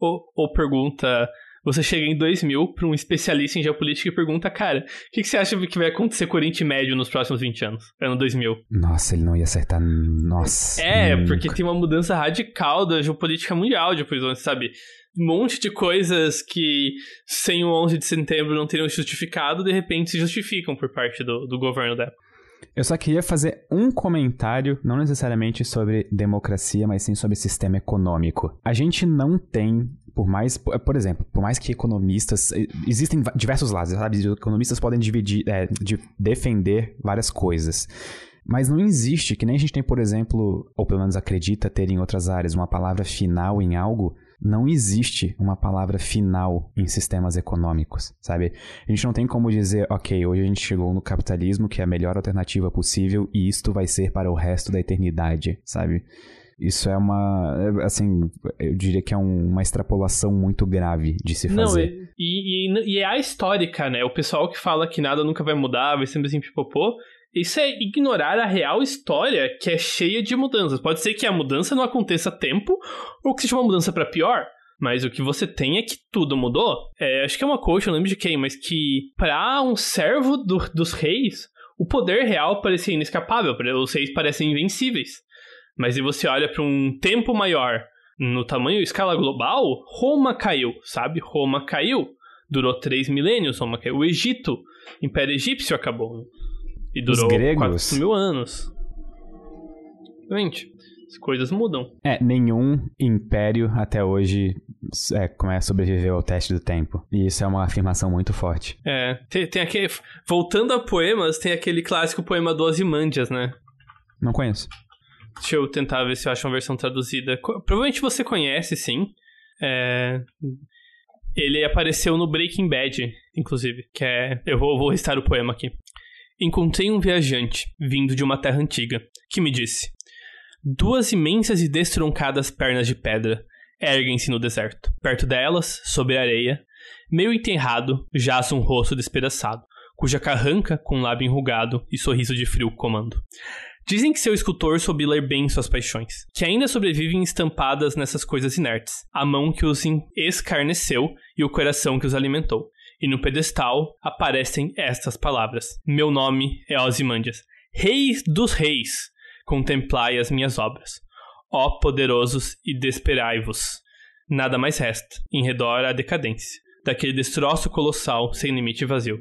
Speaker 2: Ou, ou pergunta você chega em 2000 para um especialista em geopolítica e pergunta, cara, o que, que, você acha que vai acontecer com o Oriente Médio nos próximos 20 anos? Ano 2000.
Speaker 1: Nossa, ele não ia acertar. Nossa.
Speaker 2: É, nunca. porque tem uma mudança radical da geopolítica mundial depois, sabe? Um monte de coisas que sem o 11 de setembro não teriam justificado, de repente se justificam por parte do, do governo da época.
Speaker 1: Eu só queria fazer um comentário, não necessariamente sobre democracia, mas sim sobre sistema econômico. A gente não tem por mais, por exemplo, por mais que economistas, existem diversos lados, sabe? Economistas podem dividir, é, de defender várias coisas. Mas não existe, que nem a gente tem, por exemplo, ou pelo menos acredita ter em outras áreas, uma palavra final em algo não existe uma palavra final em sistemas econômicos, sabe? A gente não tem como dizer, ok, hoje a gente chegou no capitalismo, que é a melhor alternativa possível, e isto vai ser para o resto da eternidade, sabe? Isso é uma. Assim, eu diria que é um, uma extrapolação muito grave de se fazer.
Speaker 2: Não, e, e, e, é a histórica, né? O pessoal que fala que nada nunca vai mudar, vai sempre assim pipopô. Isso é ignorar a real história que é cheia de mudanças. Pode ser que a mudança não aconteça a tempo ou que seja uma mudança para pior. Mas o que você tem é que tudo mudou. É, acho que é uma coach, eu não lembro de quem, mas que para um servo do, dos reis, o poder real parecia inescapável. Os reis parecem invencíveis. Mas se você olha para um tempo maior, no tamanho escala global, Roma caiu, sabe? Roma caiu. Durou três milênios, Roma caiu. O Egito, Império Egípcio acabou. E durou Os gregos. 4 mil anos. Gente, as coisas mudam.
Speaker 1: É, nenhum império até hoje é, como é, sobreviveu ao teste do tempo. E isso é uma afirmação muito forte.
Speaker 2: É, tem, tem aquele... Voltando a poemas, tem aquele clássico poema do Ozymandias, né?
Speaker 1: Não conheço.
Speaker 2: Deixa eu tentar ver se eu acho uma versão traduzida. Provavelmente você conhece, sim. É... Ele apareceu no Breaking Bad, inclusive, que é... Eu vou, vou restar o poema aqui. Encontrei um viajante, vindo de uma terra antiga, que me disse... Duas imensas e destroncadas pernas de pedra erguem-se no deserto. Perto delas, sobre a areia, meio enterrado, jaz um rosto despedaçado, cuja carranca, com lábio enrugado e sorriso de frio comando. Dizem que seu escultor soube ler bem suas paixões, que ainda sobrevivem estampadas nessas coisas inertes, a mão que os escarneceu e o coração que os alimentou. E no pedestal aparecem estas palavras: Meu nome é Ozymandias, Reis dos Reis, contemplai as minhas obras. Ó poderosos e desesperai-vos. Nada mais resta, em redor à decadência, daquele destroço colossal sem limite vazio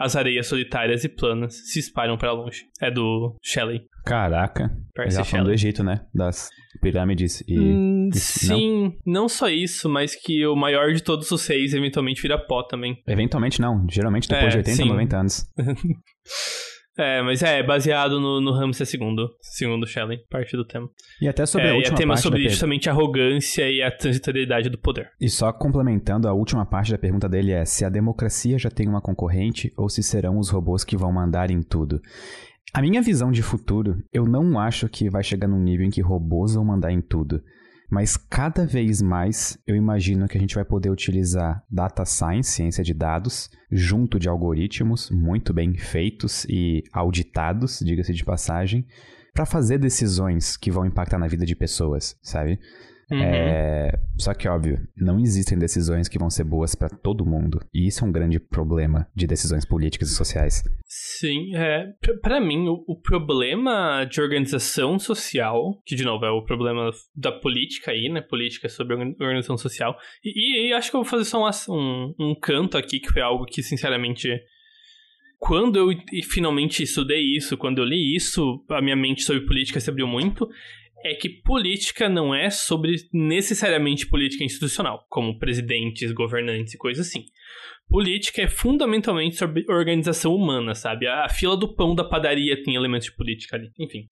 Speaker 2: as areias solitárias e planas se espalham para longe. É do Shelley.
Speaker 1: Caraca. Percy Ele falando do Egito, né? Das pirâmides e...
Speaker 2: Hum, sim, não? não só isso, mas que o maior de todos os seis eventualmente vira pó também.
Speaker 1: Eventualmente não, geralmente depois é, de 80, sim. 90 anos. [laughs]
Speaker 2: É, mas é, baseado no, no Ramsey II, segundo Shelley, parte do tema.
Speaker 1: E até sobre
Speaker 2: é,
Speaker 1: a última
Speaker 2: e é tema
Speaker 1: parte
Speaker 2: sobre justamente a arrogância e a transitoriedade do poder.
Speaker 1: E só complementando, a última parte da pergunta dele é se a democracia já tem uma concorrente ou se serão os robôs que vão mandar em tudo. A minha visão de futuro, eu não acho que vai chegar num nível em que robôs vão mandar em tudo. Mas cada vez mais eu imagino que a gente vai poder utilizar data science, ciência de dados, junto de algoritmos muito bem feitos e auditados, diga-se de passagem, para fazer decisões que vão impactar na vida de pessoas, sabe? Uhum. É... Só que, óbvio, não existem decisões que vão ser boas para todo mundo. E isso é um grande problema de decisões políticas e sociais.
Speaker 2: Sim, é. para mim, o, o, problema de organização social, que de novo é o problema da política aí, né? Política sobre organização social. E, e acho que eu vou fazer só um, um, um canto aqui, que foi algo que, sinceramente, quando eu finalmente estudei isso, quando eu li isso, a minha mente sobre política se abriu muito é que política não é sobre necessariamente política institucional, como presidentes, governantes e coisas assim. Política é fundamentalmente sobre organização humana, sabe? A fila do pão da padaria tem elementos de política ali. Enfim.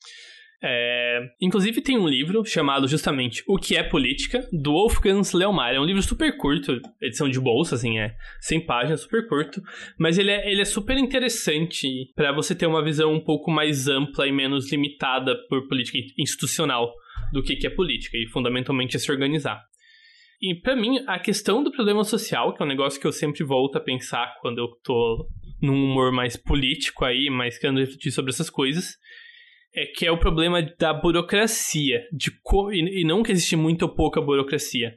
Speaker 2: É... Inclusive tem um livro chamado justamente O que é Política, do Wolfgang Leomar. É um livro super curto, edição de bolsa, assim, é 100 páginas, super curto. Mas ele é, ele é super interessante para você ter uma visão um pouco mais ampla e menos limitada por política institucional do que, que é política, e fundamentalmente é se organizar. E para mim, a questão do problema social, que é um negócio que eu sempre volto a pensar quando eu tô num humor mais político aí, mais querendo refletir sobre essas coisas, é que é o problema da burocracia, de co e não que existe muito ou pouca burocracia,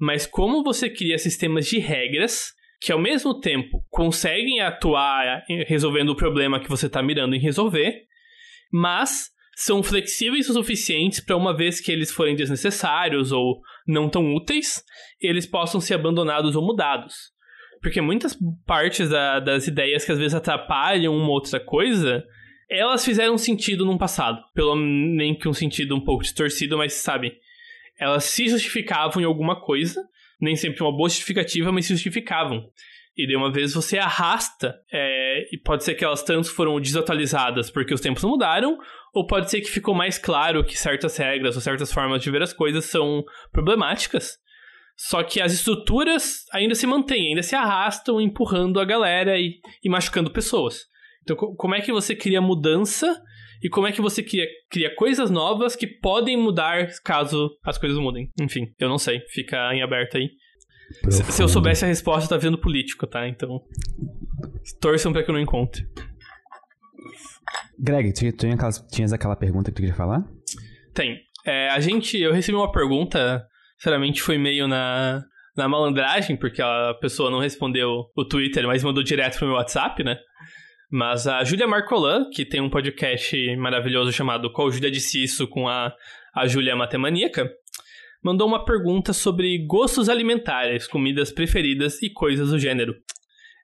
Speaker 2: mas como você cria sistemas de regras que ao mesmo tempo conseguem atuar resolvendo o problema que você está mirando em resolver, mas são flexíveis o suficientes para uma vez que eles forem desnecessários ou não tão úteis, eles possam ser abandonados ou mudados. Porque muitas partes da, das ideias que às vezes atrapalham uma outra coisa, elas fizeram sentido no passado. Pelo nem que um sentido um pouco distorcido, mas sabe, elas se justificavam em alguma coisa, nem sempre uma boa justificativa, mas se justificavam. E de uma vez você arrasta, é, e pode ser que elas tanto foram desatualizadas porque os tempos mudaram, ou pode ser que ficou mais claro que certas regras ou certas formas de ver as coisas são problemáticas. Só que as estruturas ainda se mantêm, ainda se arrastam, empurrando a galera e, e machucando pessoas. Então, como é que você cria mudança e como é que você cria, cria coisas novas que podem mudar caso as coisas mudem? Enfim, eu não sei, fica em aberto aí. Se, se, eu soubesse a resposta, tá vendo político, tá? Então, torçam para que eu não encontre.
Speaker 1: Greg, tu, tu tinhas aquela pergunta que tu queria falar?
Speaker 2: Tem. É, a gente, eu recebi uma pergunta, sinceramente foi meio na, na malandragem, porque a pessoa não respondeu o Twitter, mas mandou direto pro meu WhatsApp, né? Mas a Júlia Marcolan, que tem um podcast maravilhoso chamado Qual Júlia Disse Isso com a, a Júlia Matemaníaca, mandou uma pergunta sobre gostos alimentares, comidas preferidas e coisas do gênero.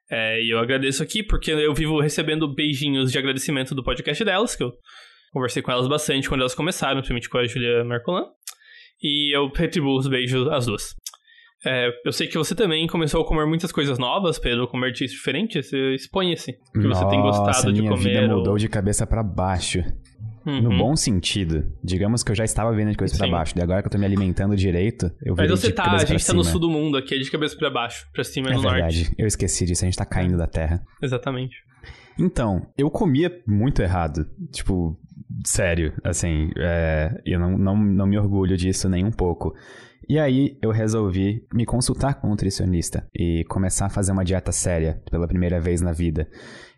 Speaker 2: É, e eu agradeço aqui porque eu vivo recebendo beijinhos de agradecimento do podcast delas, que eu conversei com elas bastante quando elas começaram, principalmente com a Julia Marcolan. E eu retribuo os beijos às duas. É, eu sei que você também começou a comer muitas coisas novas, Pedro, comer artistas diferentes. Exponha-se. Que
Speaker 1: Nossa,
Speaker 2: você tem gostado
Speaker 1: de
Speaker 2: comer.
Speaker 1: Minha vida mudou ou... de cabeça para baixo. Uhum. No bom sentido. Digamos que eu já estava vendo de cabeça para baixo. E agora que eu tô me alimentando direito, eu
Speaker 2: Mas você tá,
Speaker 1: a
Speaker 2: gente tá no sul do mundo aqui, é de cabeça para baixo. Pra cima
Speaker 1: é
Speaker 2: no
Speaker 1: verdade.
Speaker 2: norte.
Speaker 1: Eu esqueci disso, a gente tá caindo da terra.
Speaker 2: Exatamente.
Speaker 1: Então, eu comia muito errado. Tipo, sério, assim, é, eu não, não, não me orgulho disso nem um pouco. E aí eu resolvi me consultar com um nutricionista e começar a fazer uma dieta séria pela primeira vez na vida.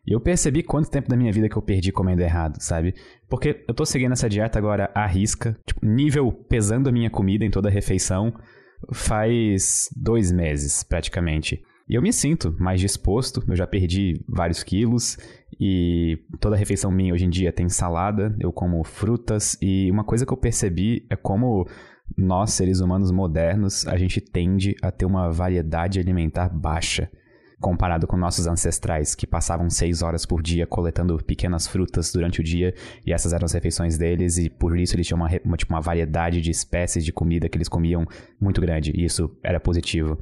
Speaker 1: E eu percebi quanto tempo da minha vida que eu perdi comendo errado, sabe? Porque eu tô seguindo essa dieta agora à risca, tipo, nível pesando a minha comida em toda a refeição, faz dois meses praticamente. E eu me sinto mais disposto, eu já perdi vários quilos e toda refeição minha hoje em dia tem salada, eu como frutas e uma coisa que eu percebi é como nós, seres humanos modernos, a gente tende a ter uma variedade alimentar baixa comparado com nossos ancestrais, que passavam seis horas por dia coletando pequenas frutas durante o dia, e essas eram as refeições deles, e por isso eles tinham uma, uma, tipo, uma variedade de espécies de comida que eles comiam muito grande, e isso era positivo.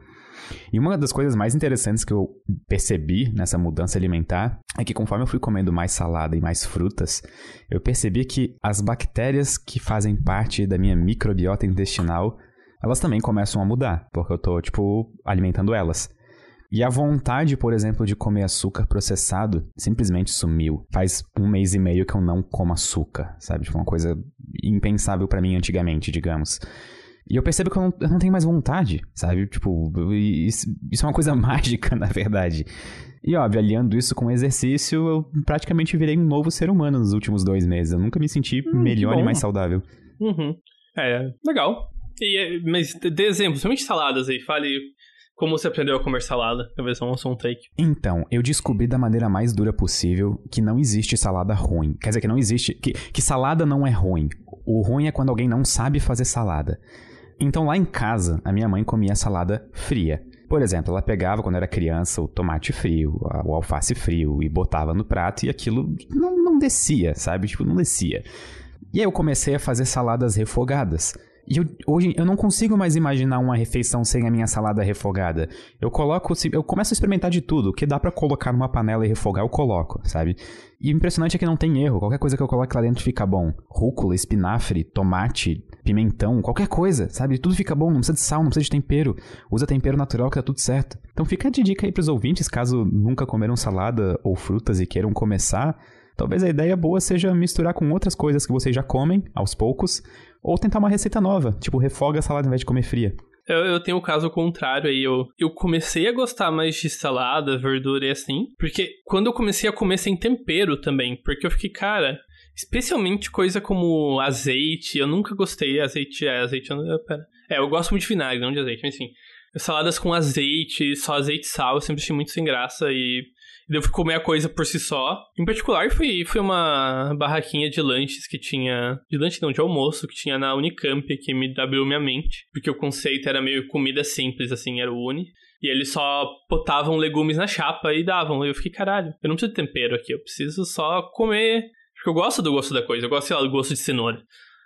Speaker 1: E uma das coisas mais interessantes que eu percebi nessa mudança alimentar é que conforme eu fui comendo mais salada e mais frutas, eu percebi que as bactérias que fazem parte da minha microbiota intestinal, elas também começam a mudar, porque eu tô, tipo, alimentando elas. E a vontade, por exemplo, de comer açúcar processado simplesmente sumiu. Faz um mês e meio que eu não como açúcar, sabe? Tipo, uma coisa impensável para mim antigamente, digamos. E eu percebo que eu não, eu não tenho mais vontade, sabe? Tipo, isso, isso, é uma coisa [laughs] mágica, na verdade. E óbvio, aliando isso com exercício, eu praticamente virei um novo ser humano nos últimos dois meses. Eu nunca me senti hum, melhor e mais saudável.
Speaker 2: Uhum. É, legal. E, mas dê exemplos, somente saladas aí. Fale como você aprendeu a comer salada? Talvez um um take.
Speaker 1: Então, eu descobri da maneira mais dura possível que não existe salada ruim. Quer dizer, que não existe. Que, que salada não é ruim. O ruim é quando alguém não sabe fazer salada. Então, lá em casa, a minha mãe comia salada fria. Por exemplo, ela pegava, quando era criança, o tomate frio, o alface frio e botava no prato e aquilo não, não descia, sabe? Tipo, não descia. E aí eu comecei a fazer saladas refogadas. E eu, hoje eu não consigo mais imaginar uma refeição sem a minha salada refogada. Eu coloco, eu começo a experimentar de tudo. O que dá para colocar numa panela e refogar, eu coloco, sabe? E o impressionante é que não tem erro. Qualquer coisa que eu coloque lá dentro fica bom. Rúcula, espinafre, tomate, pimentão, qualquer coisa, sabe? Tudo fica bom, não precisa de sal, não precisa de tempero. Usa tempero natural que tá tudo certo. Então fica de dica aí pros ouvintes, caso nunca comeram salada ou frutas e queiram começar. Talvez a ideia boa seja misturar com outras coisas que vocês já comem, aos poucos, ou tentar uma receita nova, tipo refoga a salada ao invés de comer fria.
Speaker 2: Eu, eu tenho o caso contrário aí. Eu, eu comecei a gostar mais de salada, verdura e assim. Porque quando eu comecei a comer sem tempero também. Porque eu fiquei, cara, especialmente coisa como azeite. Eu nunca gostei. Azeite é azeite. Pera. É, eu gosto muito de vinagre, não de azeite, mas enfim. Saladas com azeite, só azeite e sal, eu sempre achei muito sem graça e eu fui comer a coisa por si só. Em particular, foi, foi uma barraquinha de lanches que tinha. De lanche não, de almoço, que tinha na Unicamp, que me abriu minha mente. Porque o conceito era meio comida simples, assim, era o Uni. E eles só botavam legumes na chapa e davam. E eu fiquei, caralho, eu não preciso de tempero aqui, eu preciso só comer. Porque eu gosto do gosto da coisa, eu gosto, sei lá, do gosto de cenoura.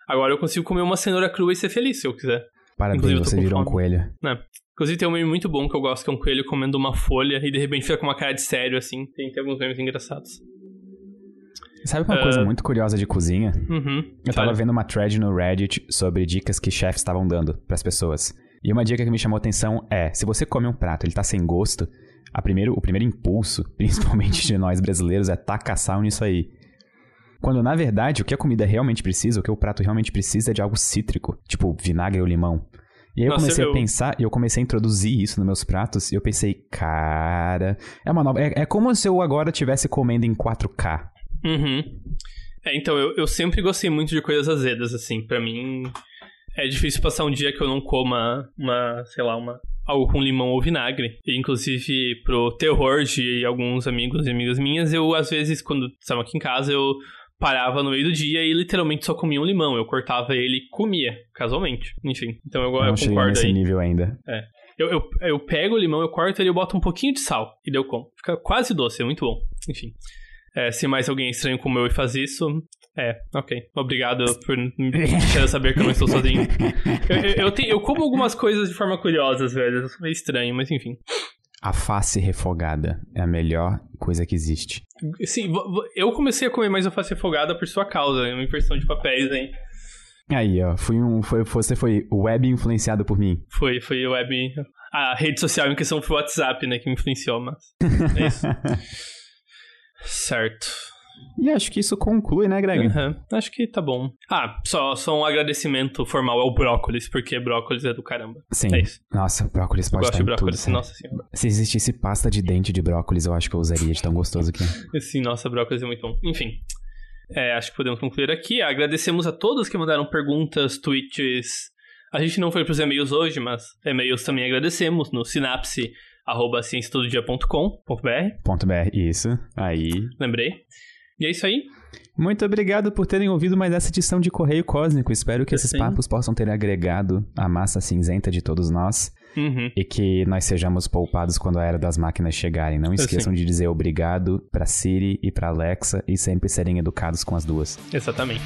Speaker 2: Agora eu consigo comer uma cenoura crua e ser feliz se eu quiser.
Speaker 1: Parabéns, você virou um coelho.
Speaker 2: É. Inclusive tem um meme muito bom que eu gosto, que é um coelho comendo uma folha e de repente fica com uma cara de sério, assim. Tem, tem alguns memes engraçados.
Speaker 1: Sabe uma uh... coisa muito curiosa de cozinha?
Speaker 2: Uhum,
Speaker 1: eu tava vendo uma thread no Reddit sobre dicas que chefs estavam dando para as pessoas. E uma dica que me chamou a atenção é: se você come um prato, ele tá sem gosto, a primeiro, o primeiro impulso, [laughs] principalmente de nós brasileiros, é tacar sal nisso aí. Quando na verdade o que a comida realmente precisa, o que o prato realmente precisa é de algo cítrico, tipo vinagre ou limão. E aí eu Nossa, comecei eu... a pensar, e eu comecei a introduzir isso nos meus pratos, e eu pensei, cara, é uma nova. É, é como se eu agora estivesse comendo em 4K.
Speaker 2: Uhum. É, então, eu, eu sempre gostei muito de coisas azedas, assim. para mim, é difícil passar um dia que eu não coma uma, sei lá, uma. Algo com limão ou vinagre. E, inclusive, pro terror de alguns amigos e amigas minhas, eu, às vezes, quando estava aqui em casa, eu parava no meio do dia e literalmente só comia um limão. Eu cortava ele e comia, casualmente. Enfim, então eu,
Speaker 1: não
Speaker 2: eu concordo
Speaker 1: nesse
Speaker 2: aí.
Speaker 1: nível ainda.
Speaker 2: É. Eu, eu, eu pego o limão, eu corto ele e boto um pouquinho de sal. E deu como. Fica quase doce, é muito bom. Enfim. É, se mais alguém estranho como eu e faz isso, é, ok. Obrigado por me deixar saber que eu não estou sozinho. [laughs] Eu, eu, eu, tenho, eu como algumas coisas de forma curiosa, velho. Eu sou meio estranho, mas enfim.
Speaker 1: A face refogada é a melhor coisa que existe.
Speaker 2: Sim, eu comecei a comer mais alface refogada por sua causa, uma inversão de papéis, hein?
Speaker 1: Aí, ó, fui um, foi, você foi web influenciado por mim.
Speaker 2: Foi, foi web. A rede social em questão foi o WhatsApp, né, que me influenciou, mas. [laughs] É isso. certo.
Speaker 1: E acho que isso conclui, né, Greg?
Speaker 2: Uhum, acho que tá bom. Ah, só, só um agradecimento formal ao brócolis, porque brócolis é do caramba.
Speaker 1: Sim.
Speaker 2: É isso.
Speaker 1: Nossa, brócolis pode eu
Speaker 2: gosto de brócolis,
Speaker 1: tudo,
Speaker 2: nossa senhora.
Speaker 1: Se existisse pasta de dente de brócolis, eu acho que eu usaria de tão gostoso que
Speaker 2: é. [laughs] Sim, nossa, brócolis é muito bom. Enfim. É, acho que podemos concluir aqui. Agradecemos a todos que mandaram perguntas, tweets. A gente não foi pros e-mails hoje, mas e-mails também agradecemos no sinapse arroba.
Speaker 1: .br, isso. Aí.
Speaker 2: Lembrei. E é isso aí.
Speaker 1: Muito obrigado por terem ouvido mais essa edição de Correio Cósmico. Espero que esses Sim. papos possam ter agregado a massa cinzenta de todos nós.
Speaker 2: Uhum.
Speaker 1: E que nós sejamos poupados quando a era das máquinas chegarem. Não esqueçam de dizer obrigado para Siri e para Alexa e sempre serem educados com as duas.
Speaker 2: Exatamente.